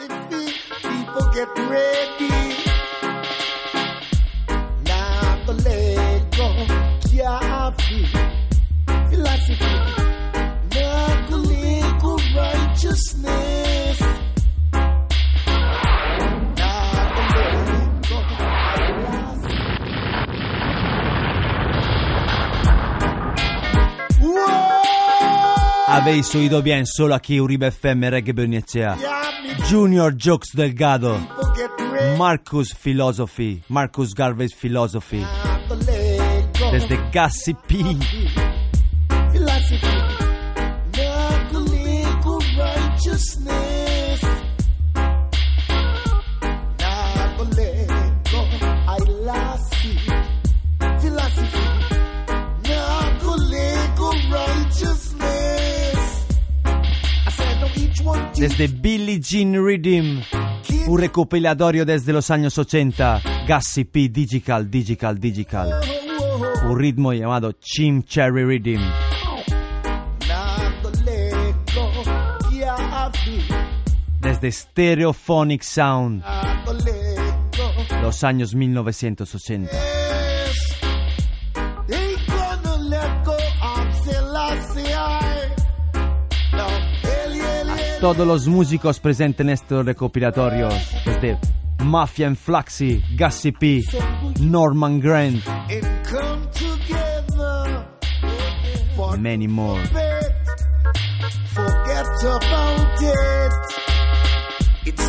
Habéis oído bien, solo aquí Uribe FM Reggae Bernicea. Junior Jokes Delgado. Marcus Philosophy. Marcus Garvey's Philosophy. Desde Gassy P. righteousness. Now the Lego I lost it. Philosophy. Now the Lego righteousness. I said, no, each one Desde Billie Jean Rhythm. Un recopilatorio desde los años 80. Gassy P. Digital, Digital, Digital. Un ritmo llamado Chim Cherry Rhythm. Desde Stereophonic Sound. Los años 1980. Ain't gonna let go of Selassie I. No, Eli, Eli, Eli. Todos los músicos presentes en estos recopilatorios, desde Mafia and Flaxy, Gussie P, Norman Grant, many more.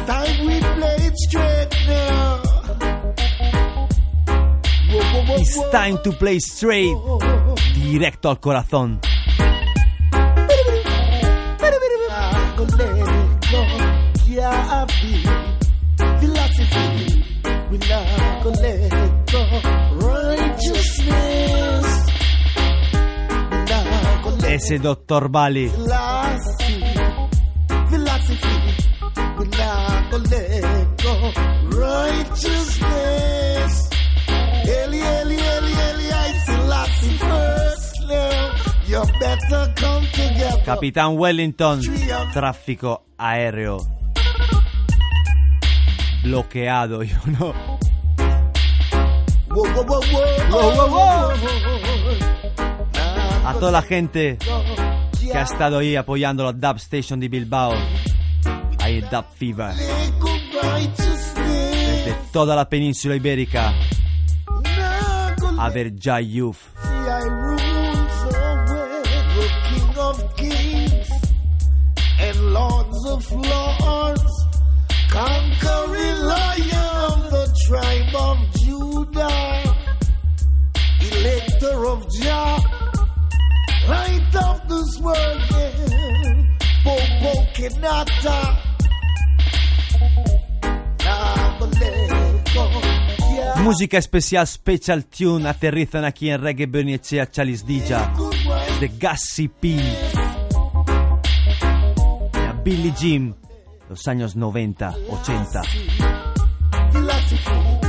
Time we play it straight now. It's time to play straight, directo al corazón. Not gonna let Righteousness. Eli, Eli, Eli, Eli, I Selassie first now. You better come together. Capitán Wellington, tráfico aéreo. Bloqueado, yo no. A toda la gente que ha estado ahí apoyando la Dub Station de Bilbao. Ahí Dub Fever. Desde toda la península ibérica. A ver ya Youth. See, I rules over the King of Kings and Lords of Lords, conquering Lion of the tribe of Judah, Elector of Jah, light of this world, yeah. Bobo Kenata. Now Música especial Special Tune aterrizan aquí en Reggae Bernicea Chalis Dija de Gussie P. A Billy Jim, los años 90, 80. philosophy.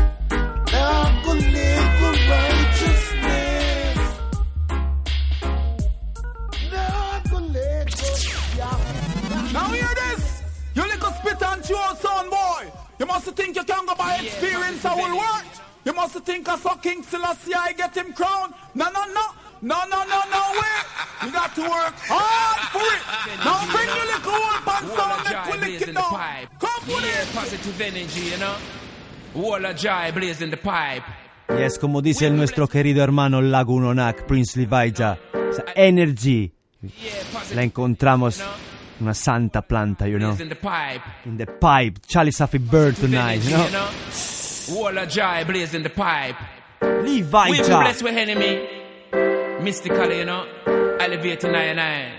Now hear this. You little spit and chew son boy. You must think you can go by experience how will work. You must think I saw King Selassie I get him crowned. No, no, no. No, no, no, no, wait. You got to work hard for it. Now bring your little old pants down, we lick it down. Come with Yeah, it. positive energy, you know. Wall of joy blazing the pipe. Y es como dice el nuestro querido hermano Lagunonak, Prince Levaja. Esa energy la encontramos en una santa planta, you know. Blazing the pipe. In the pipe. Charlie Safi Bird tonight, you know. You know. Wall of joy blazing the pipe. We be Levaja. blessed with enemy. Mystically, you know. Nine nine.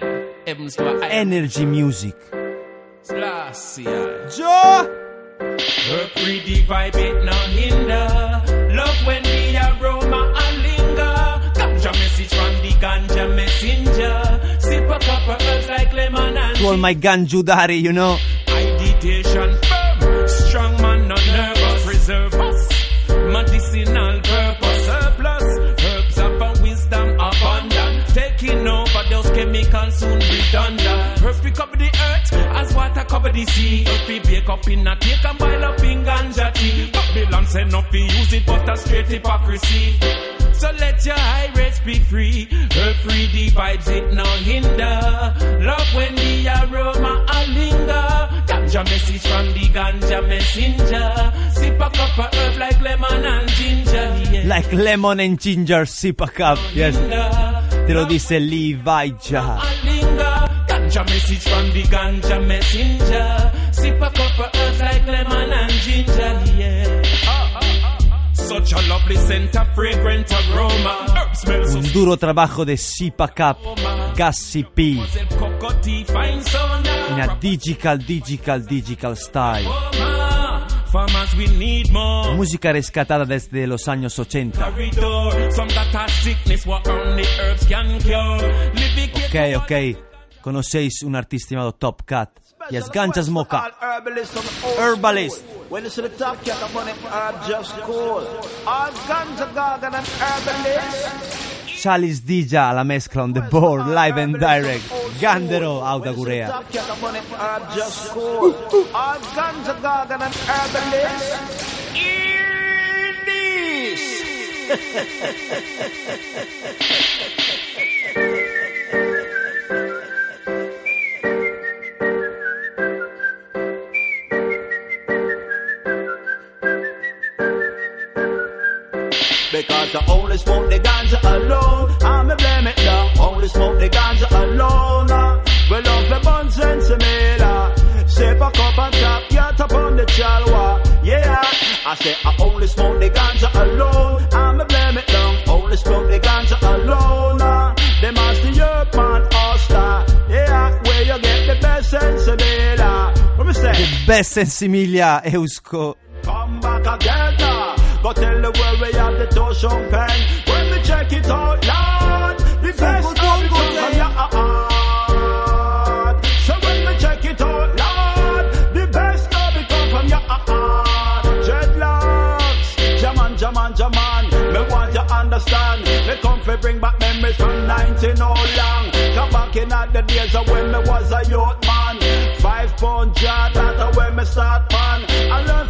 Heavens to a Energy music. Selassie. Joe! The vibe, it no hinder. Love when the aroma and linger. Ganja message from the ganja messenger. Cup of herbs like lemon and To all my ganju daddy, you know. firm. Strong man, not nervous, reserve us. Medicinal purpose, surplus. Herbs of wisdom abundant. Taking over those chemicals soon redundant. Earth we cover the earth as water cover the sea. Earth we bake up in a cake and boil up in ganja tea. Babylon say no fi use it, but a straight hypocrisy. So let your high rates be free. Earth free the vibes, it no hinder. Love when the aroma a linger. Ganja message from the ganja messenger. Sip a cup of herb like lemon and ginger. Yeah. Like lemon and ginger sip a cup. Yes. Te lo dice Levaja. linger. Ganja message from the ganja messenger. Sip a cup of herbs like lemon and ginger. Yeah. Un duro trabajo de Sipa Cup. Gussie P. In a digital, digital, digital style. Música rescatada desde los años 80. Corridor. Some that are sickness, what only herbs can cure. Living Ok, ok. Conocéis un artista llamado Top Cat. Yes, Ganja Smoker. Herbalist from the old Herbalist. When you see the top cat up on it, herb just cool. All are gargan and herbalist. Chalice Dija alla mescla on the board, live and direct. Gandero Auda Gurea. Top cat Because I only smoke the ganja alone. I'ma blame it down. Only smoke the ganja alone. Uh. Well, love the bun sense mela. Sip a cup and tap, get up on the chalwa. Yeah, I say I only smoke the ganja alone. I'ma blame it down. Only smoke the ganja alone. Uh. Them as the Europe man, all star. Yeah, where you get the best sense say? The best sensimilia Eusko. Come back again. Go tell the world we have the toe champagne. When we check it out, Lord, the best of come from your heart. So when we check it out, Lord, the best of it come from your heart. Dreadlocks, Jaman, Jaman, Jaman. Me want you understand. Me come for bring back memories from 19 oh long. Come back in at the days of when me was a youth man. Five pound jar, that's when me start pan.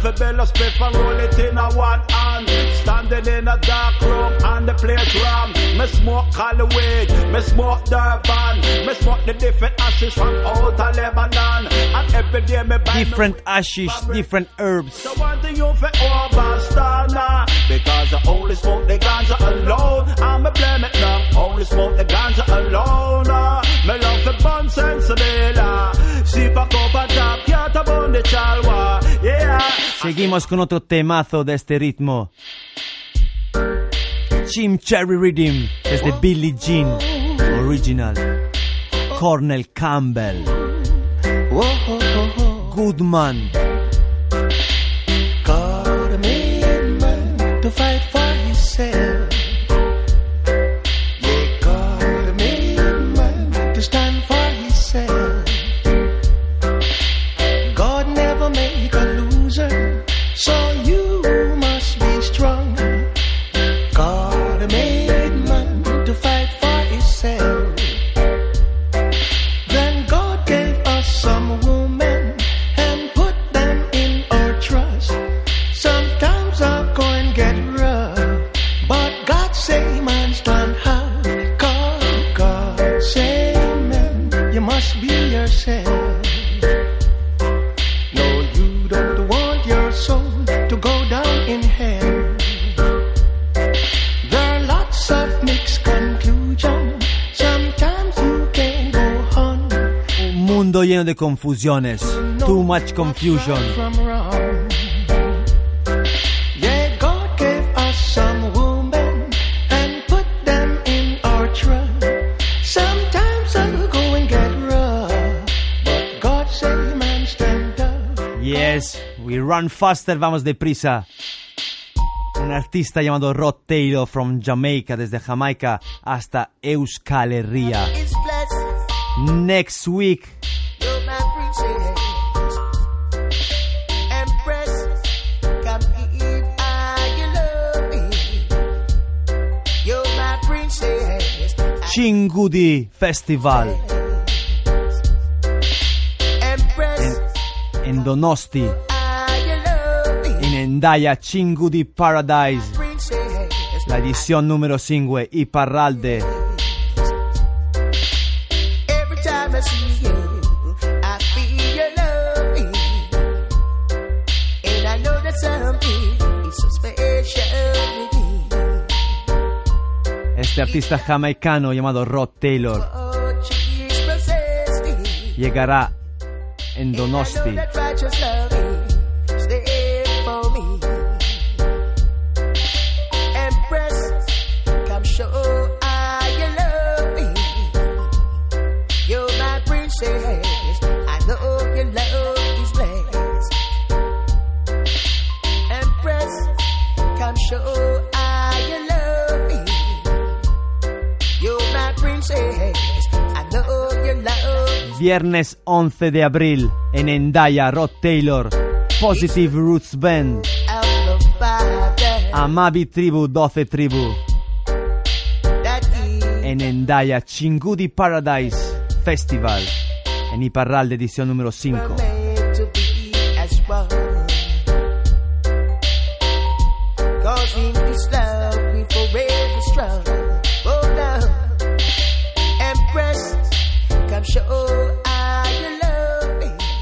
Learn for build spliff and roll it in a one hand. Standing in a dark room and the place ram. Me smoke Hollywood, me smoke Durban, me smoke the different ashes from out of Lebanon. And every day me buy me Different ashes, different herbs. so one thing you for overstand now Because I only smoke the ganja alone ah, I'ma blame it now Only smoke the ganja alone uh. Me love the bun sensibila Sip a cup and tap Cat upon the chalwa Seguimos con otro temazo de este ritmo. Chim Cherry Rhythm es de Billie Jean Original. Cornel Campbell. Goodman. Man to fight for himself. Mundo lleno de confusiones. Too much confusion. Yes, we run faster, vamos deprisa. Un artista llamado Rod Taylor from Jamaica, desde Jamaica hasta Euskal Herria. Next week, princess. Chingudi Festival Empress, en Donosti, I you love me. en Endaya Chingudi Paradise, Princess. la edición número 5 y Parralde. Este artista jamaicano llamado Rod Taylor llegará en Donosti. Viernes 11 de abril en Endaya, Rod Taylor, Positive Roots Band. Amabi Tribu 12 Tribu, en Endaya Chingudi Paradise Festival, en Iparral de edición número 5.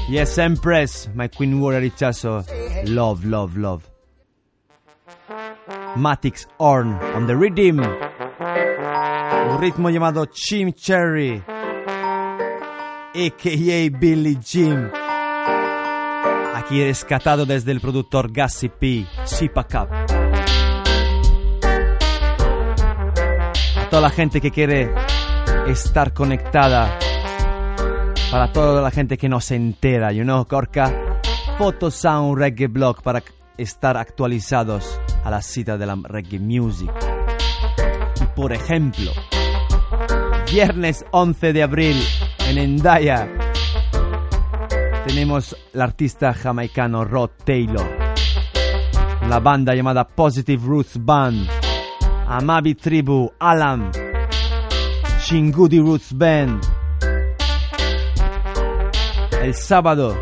Yes, Empress, my Queen Warrior Richazo. Love, love, love. Matix Horn on the rhythm. Un ritmo llamado Chim Cherry, a.k.a. Billy Jim. Aquí rescatado desde el productor Gassy P, Sipa Cup. A toda la gente que quiere estar conectada, para toda la gente que no se entera, you know, Corca, Photo Sound Reggae Blog para estar actualizados a la cita de la reggae music. Y por ejemplo, viernes 11 de abril en Endaya tenemos el artista jamaicano Rod Taylor, la banda llamada Positive Roots Band, Amabi Tribu, Alam, Chingudi Roots Band. El sábado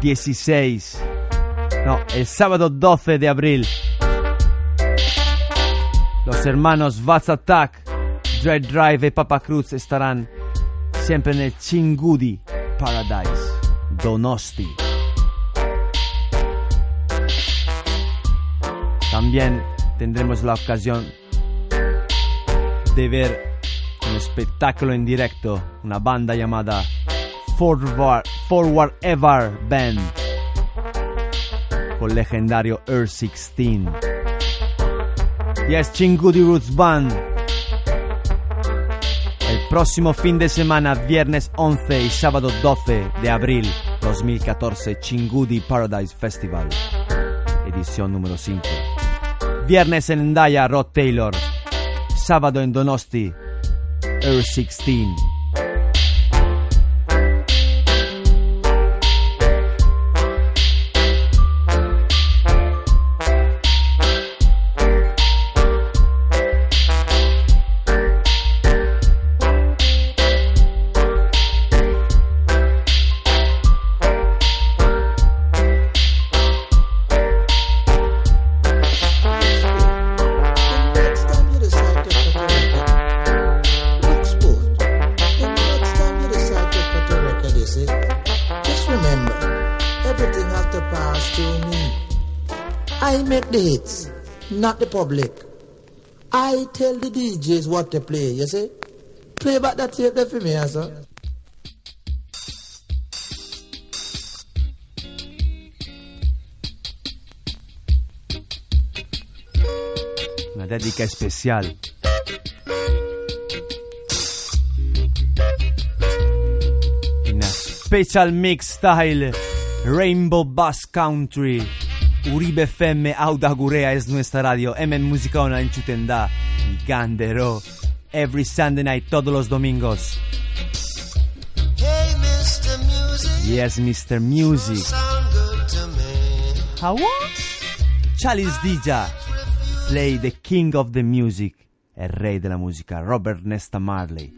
16, no, el sábado 12 de abril, los hermanos Vaz Attack, Dread Drive y Papa Cruz estarán siempre en el Chingudi Paradise, Donosti. También tendremos la ocasión de ver un espectáculo en directo, una banda llamada Forward, Ever Band, con legendario Earth 16. Yes, Chingudi Roots Band. El próximo fin de semana, viernes 11 y sábado 12 de abril 2014, Chingudi Paradise Festival, edición número 5. Viernes en Endaya, Rod Taylor. Sábado en Donosti, Earth 16. Not the public. I tell the DJs what to play, you see. Play back that tape there for me, sir. Una dedica especial. Una special mix style Rainbow Bass Country. Uribe FM Auda Gurea es nuestra radio. M Musicona en Chutendá. Y Gandero. Every Sunday night, todos los domingos. Hey, Mr. Music, Yes, Mr. Music. How Chalice Dija. Play the king of the music. El rey della musica, Robert Nesta Marley.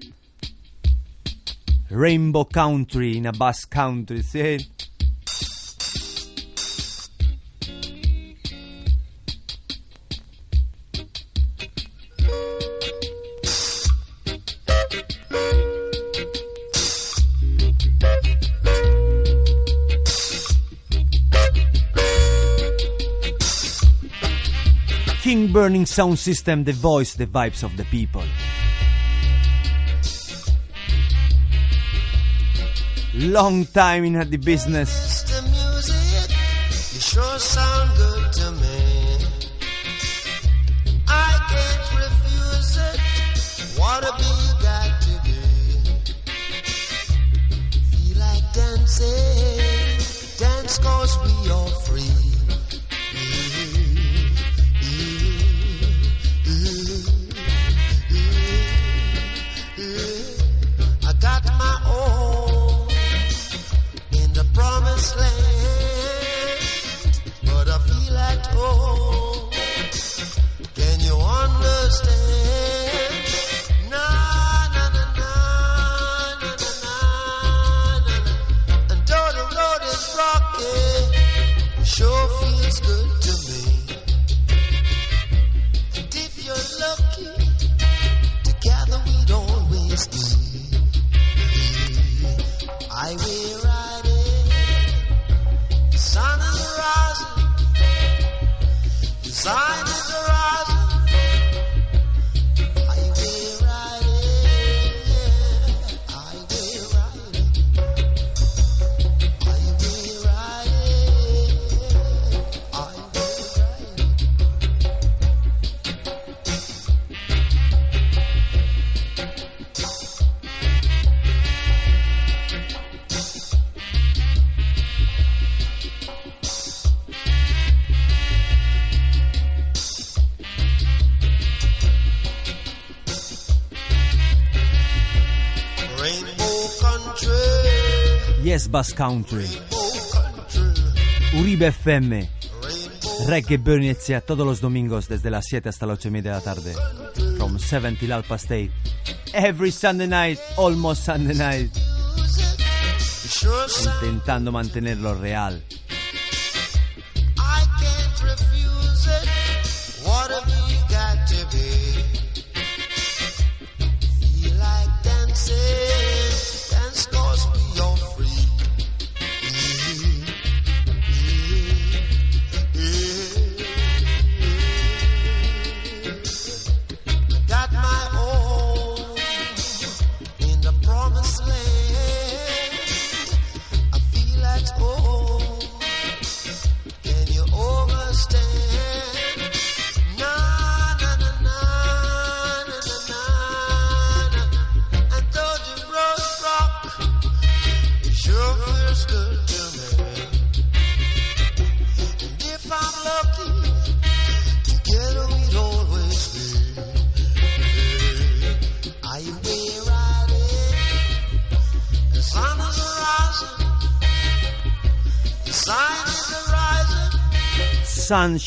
Rainbow Country in a bass country, sì. Burning Sound System, the voice, the vibes of the people. Long time in the business. Bass Country. Uribe FM. Reggae Burn inizia todos los domingos desde las 7 hasta las 8 y media de la tarde. From 7 till half past 8. Every Sunday night, almost Sunday night. Intentando mantenerlo real.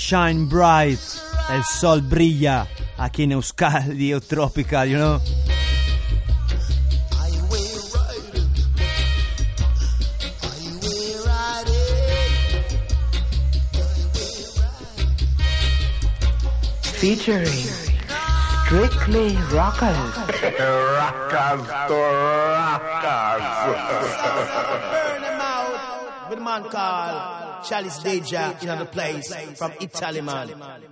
Sunshine Bright. El sol brilla aquí en Euskadi o Tropical, you know? Featuring Strictly Rockers. Rockers to rockers. Burn them out with man called Chalice Deja in another place from Italy, man.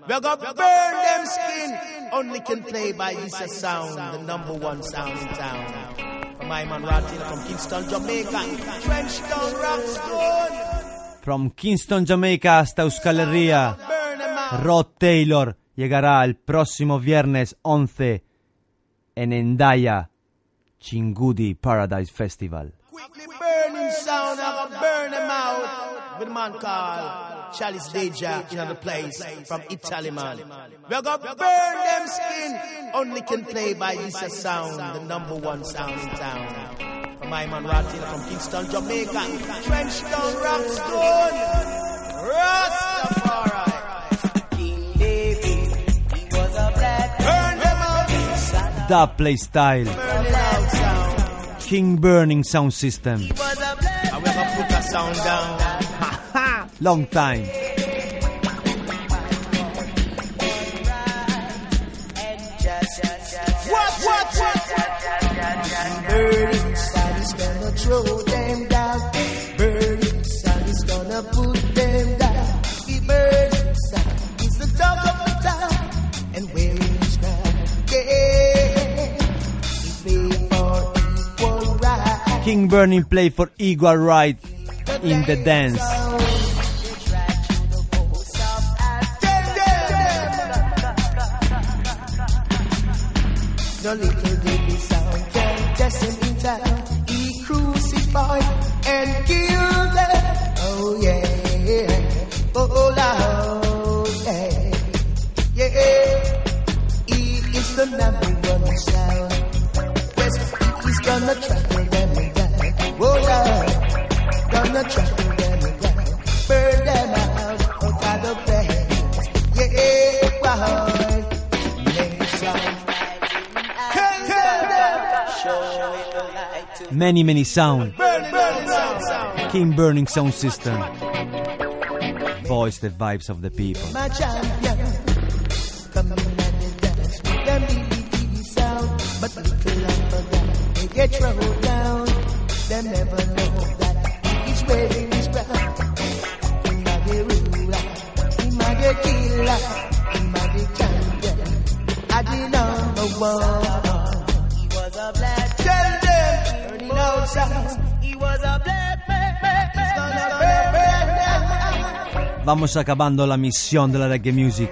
We're gonna burn them skin. Only can play by this sound, the number one sound in town. From my man Ratty from Kingston, Jamaica. Trenchtown, Rockstone. From Kingston, Jamaica hasta Euskal Herria. Rod Taylor llegará el próximo viernes 11 en Endaya, Chingudi Paradise Festival. Burning sound, I'm gonna burn them out with a man called Chalice Deja in another place from Italy, man. We're gonna burn them skin. Only can play by this a sound, the number one sound in town. From my man Ratty from Kingston, Jamaica. Trenchtown, Rockstone. Rastafari. King David, he was a black Burn them out. Dub Play Style. Burn it sound. King Burning Sound System. And we're gonna put that sound down. Long time. What, what, what? Burning sun is gonna throw them down. Burning sun is gonna put them down. The burning sun is the talk of the town. And where is ground? Yeah. We play for equal right. King Burning play for equal right in the dance. The little baby sound can in town. He crucified and killed them. Oh yeah, oh Lord, yeah, yeah. He is the number one sound. Yes, he's gonna trample them down. Oh Lord, gonna trample them down, burn them out, oh God oh, of the Yeah, wow. Many, many sound. King Burning Sound System. Voice the vibes of the people. my champion. Come in and they dance with them BBB sound. But little after that, they get thrown down. Them never know that he's wearing his crown. He might be ruler, he might be killer, he might be champion. I the number one. Vamos acabando la misión de la reggae music.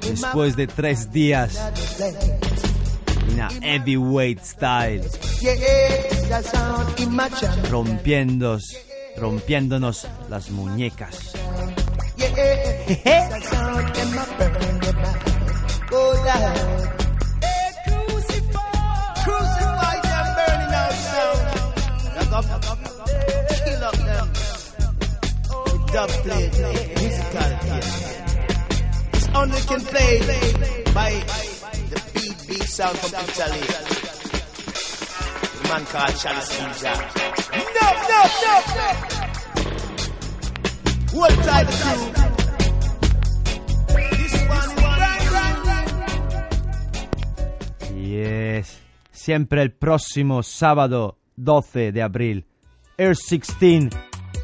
Después de tres días en a heavyweight style, rompiendos, rompiéndonos las muñecas. Yes. Siempre el próximo sábado 12 de abril. Air 16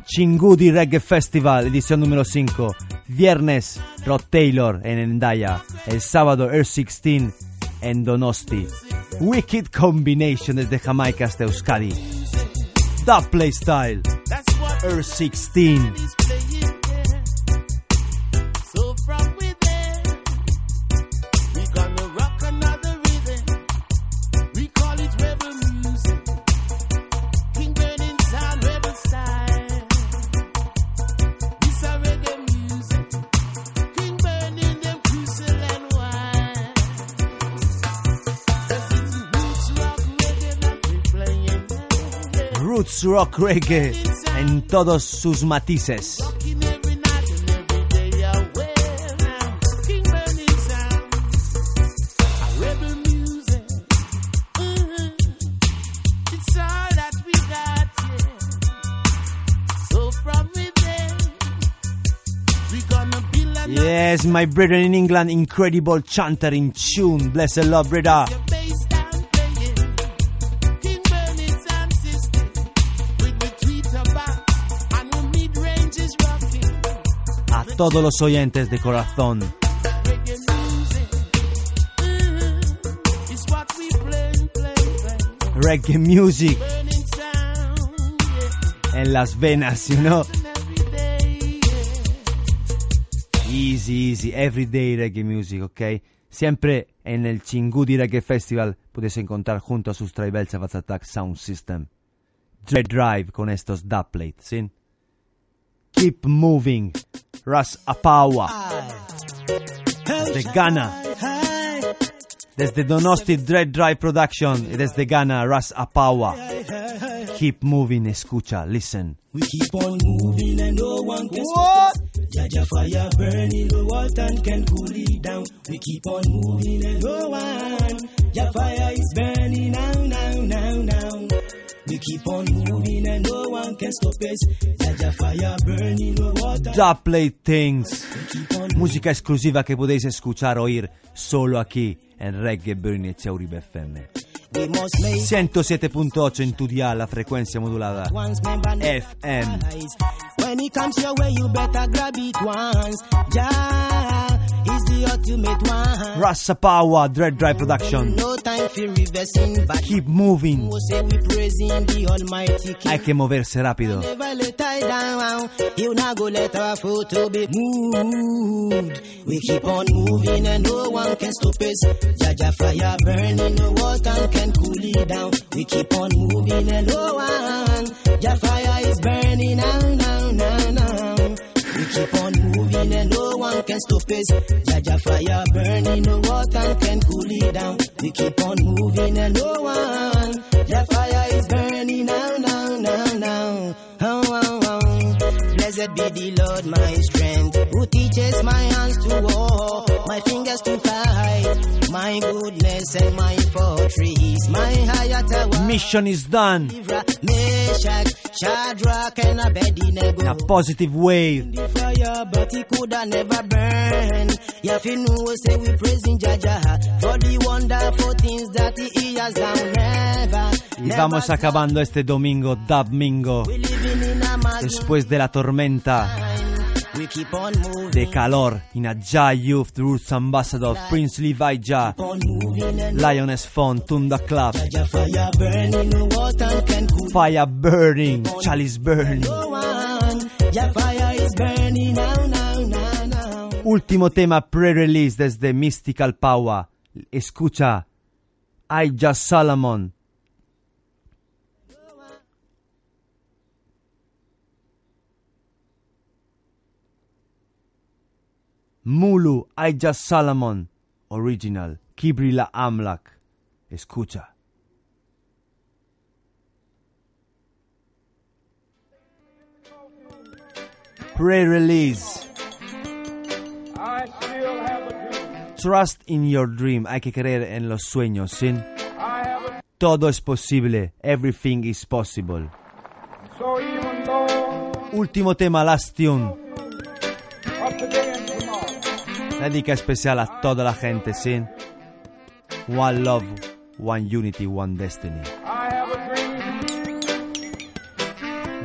Chingudi Reggae Festival, edición número 5. Viernes, Rod Taylor en Endaya. El sábado, Air 16 en Donosti. Wicked Combination desde Jamaica hasta Euskadi. The Play Style. Air 16. So from within, we gonna build a Yes, my brethren in England, incredible chanter in tune. Blessed love, brother. Todos los oyentes de corazón. Reggae music. En las venas, you know. Easy, easy, everyday reggae music, ok? Siempre en el Chingudi Reggae Festival puedes encontrar junto a sus Tribal Savage Attack Sound System. Dread Drive con estos dubplates, ¿sí? Keep Moving, Ras Apawa, desde Ghana. Desde Donosti Dread Drive Production desde Ghana, Ras Apawa. Keep Moving, escucha, listen. We keep on moving and no one can stop us. Jaja fire burning, no water can cool it down. We keep on moving and no one. Your fire is burning now. We keep on moving and no one can stop us. Jaja fire burning, no water. Dubplate Things. Música exclusiva que podéis escuchar oír solo aquí en Reggae Burning e Uribe FM. We must make 107.8 en tu dial, la member never FM. When it comes your way, you better grab it once. Jah Rasa Power, Dread Drive Production. No time for reversing back. Keep moving. Say we praising the Almighty King. Hay que moverse rápido. Never let I down. You not go let our photo be moved. We keep on moving and no one can stop us. Jaja fire burning, no water can cool it down. We keep on moving and no one. Jah fire is burning now, now, now, now. We keep on moving and no one can stop us. Jaja fire burning, no water can cool it down. We keep on moving and no one. Jah fire Blessed be the Lord, my strength, who teaches my hands to war, my fingers to fight, my goodness and my fortress, my higher tower. Mission is done. Meshach, Shadrach, and Abednego. A positive fire, but he coulda never burn. Know say we praising Jaja for the wonderful things that he has done. Never, Y vamos acabando este domingo, mad Después de la tormenta de calor. In a Youth, Roots Ambassador, Prince Levi Jah, Lioness Font, Tunda Club, fire burning, Chalice Burning. Último tema pre-release desde Mystical Power. Escucha, I Just Solomon. Mulu, I Just Solomon. Original, Kibrila Amlak. Escucha. Pre-release. Trust in your dream. Hay que creer en los sueños, ¿sí? Todo es posible. Everything is possible. So though Último tema, last tune. Dedica especial a toda la gente, ¿sí? One love, one unity, one destiny.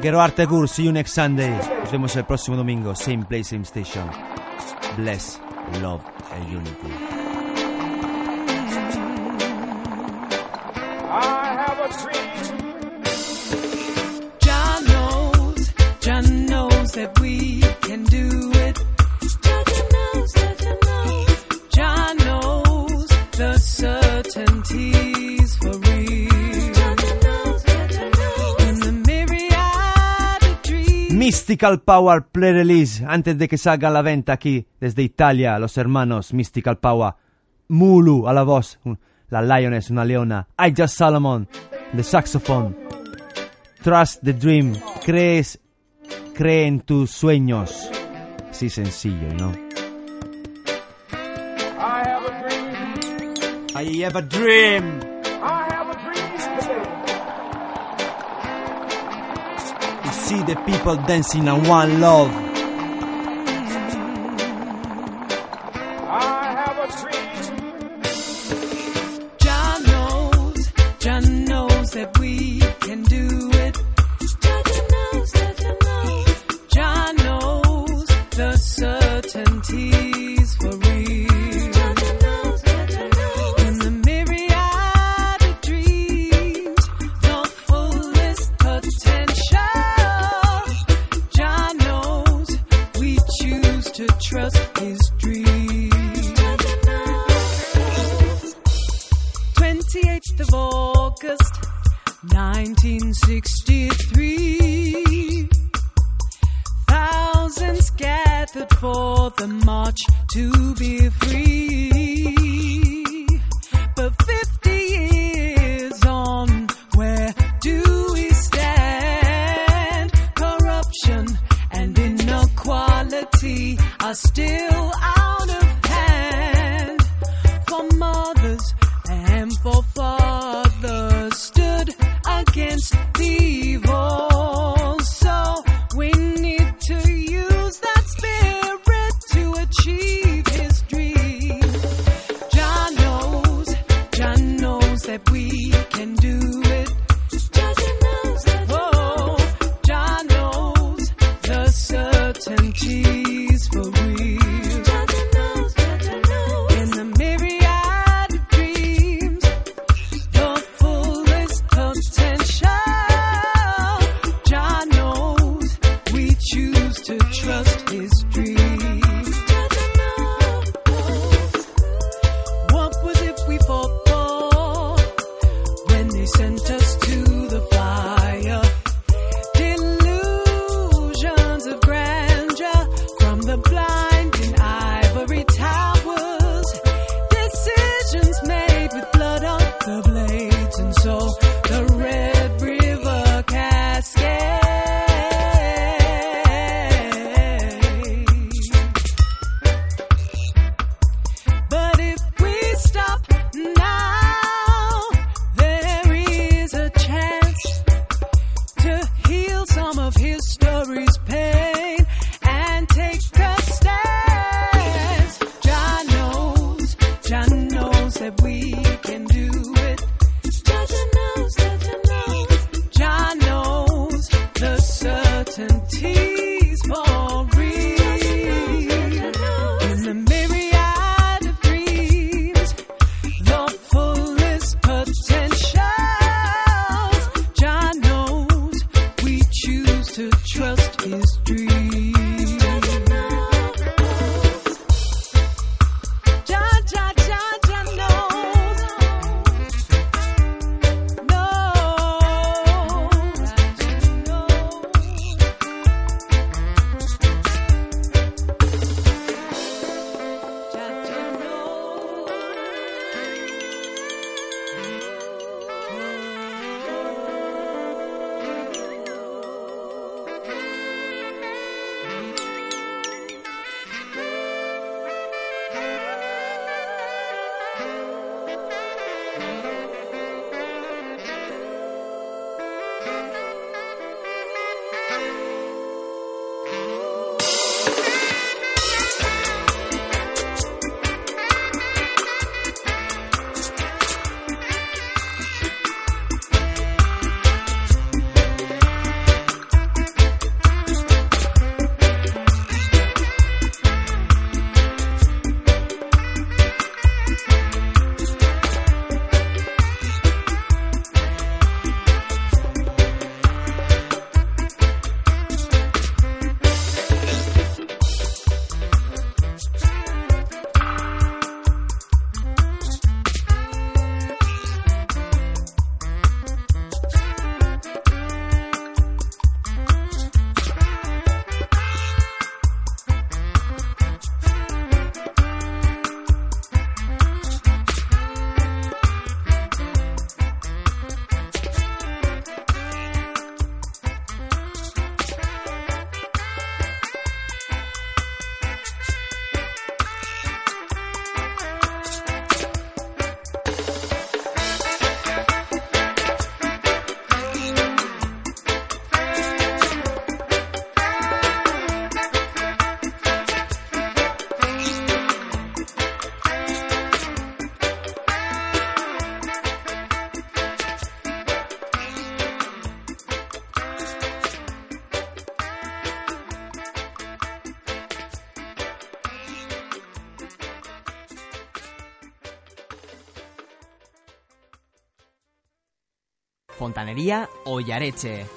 Gero Artegur, see you next Sunday. Nos vemos el próximo domingo. Same place, same station. Bless, love and unity. Mystical Power pre-release. Antes de que salga a la venta aquí, desde Italia, los hermanos Mystical Power. Mulu a la voz. La Lioness, una leona. I Just Solomon, the saxophone. Trust the dream. Crees, cree en tus sueños. Así sencillo, ¿no? I have a dream. I have a dream. See the people dancing in one love.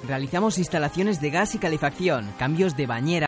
Realizamos instalaciones de gas y calefacción, cambios de bañera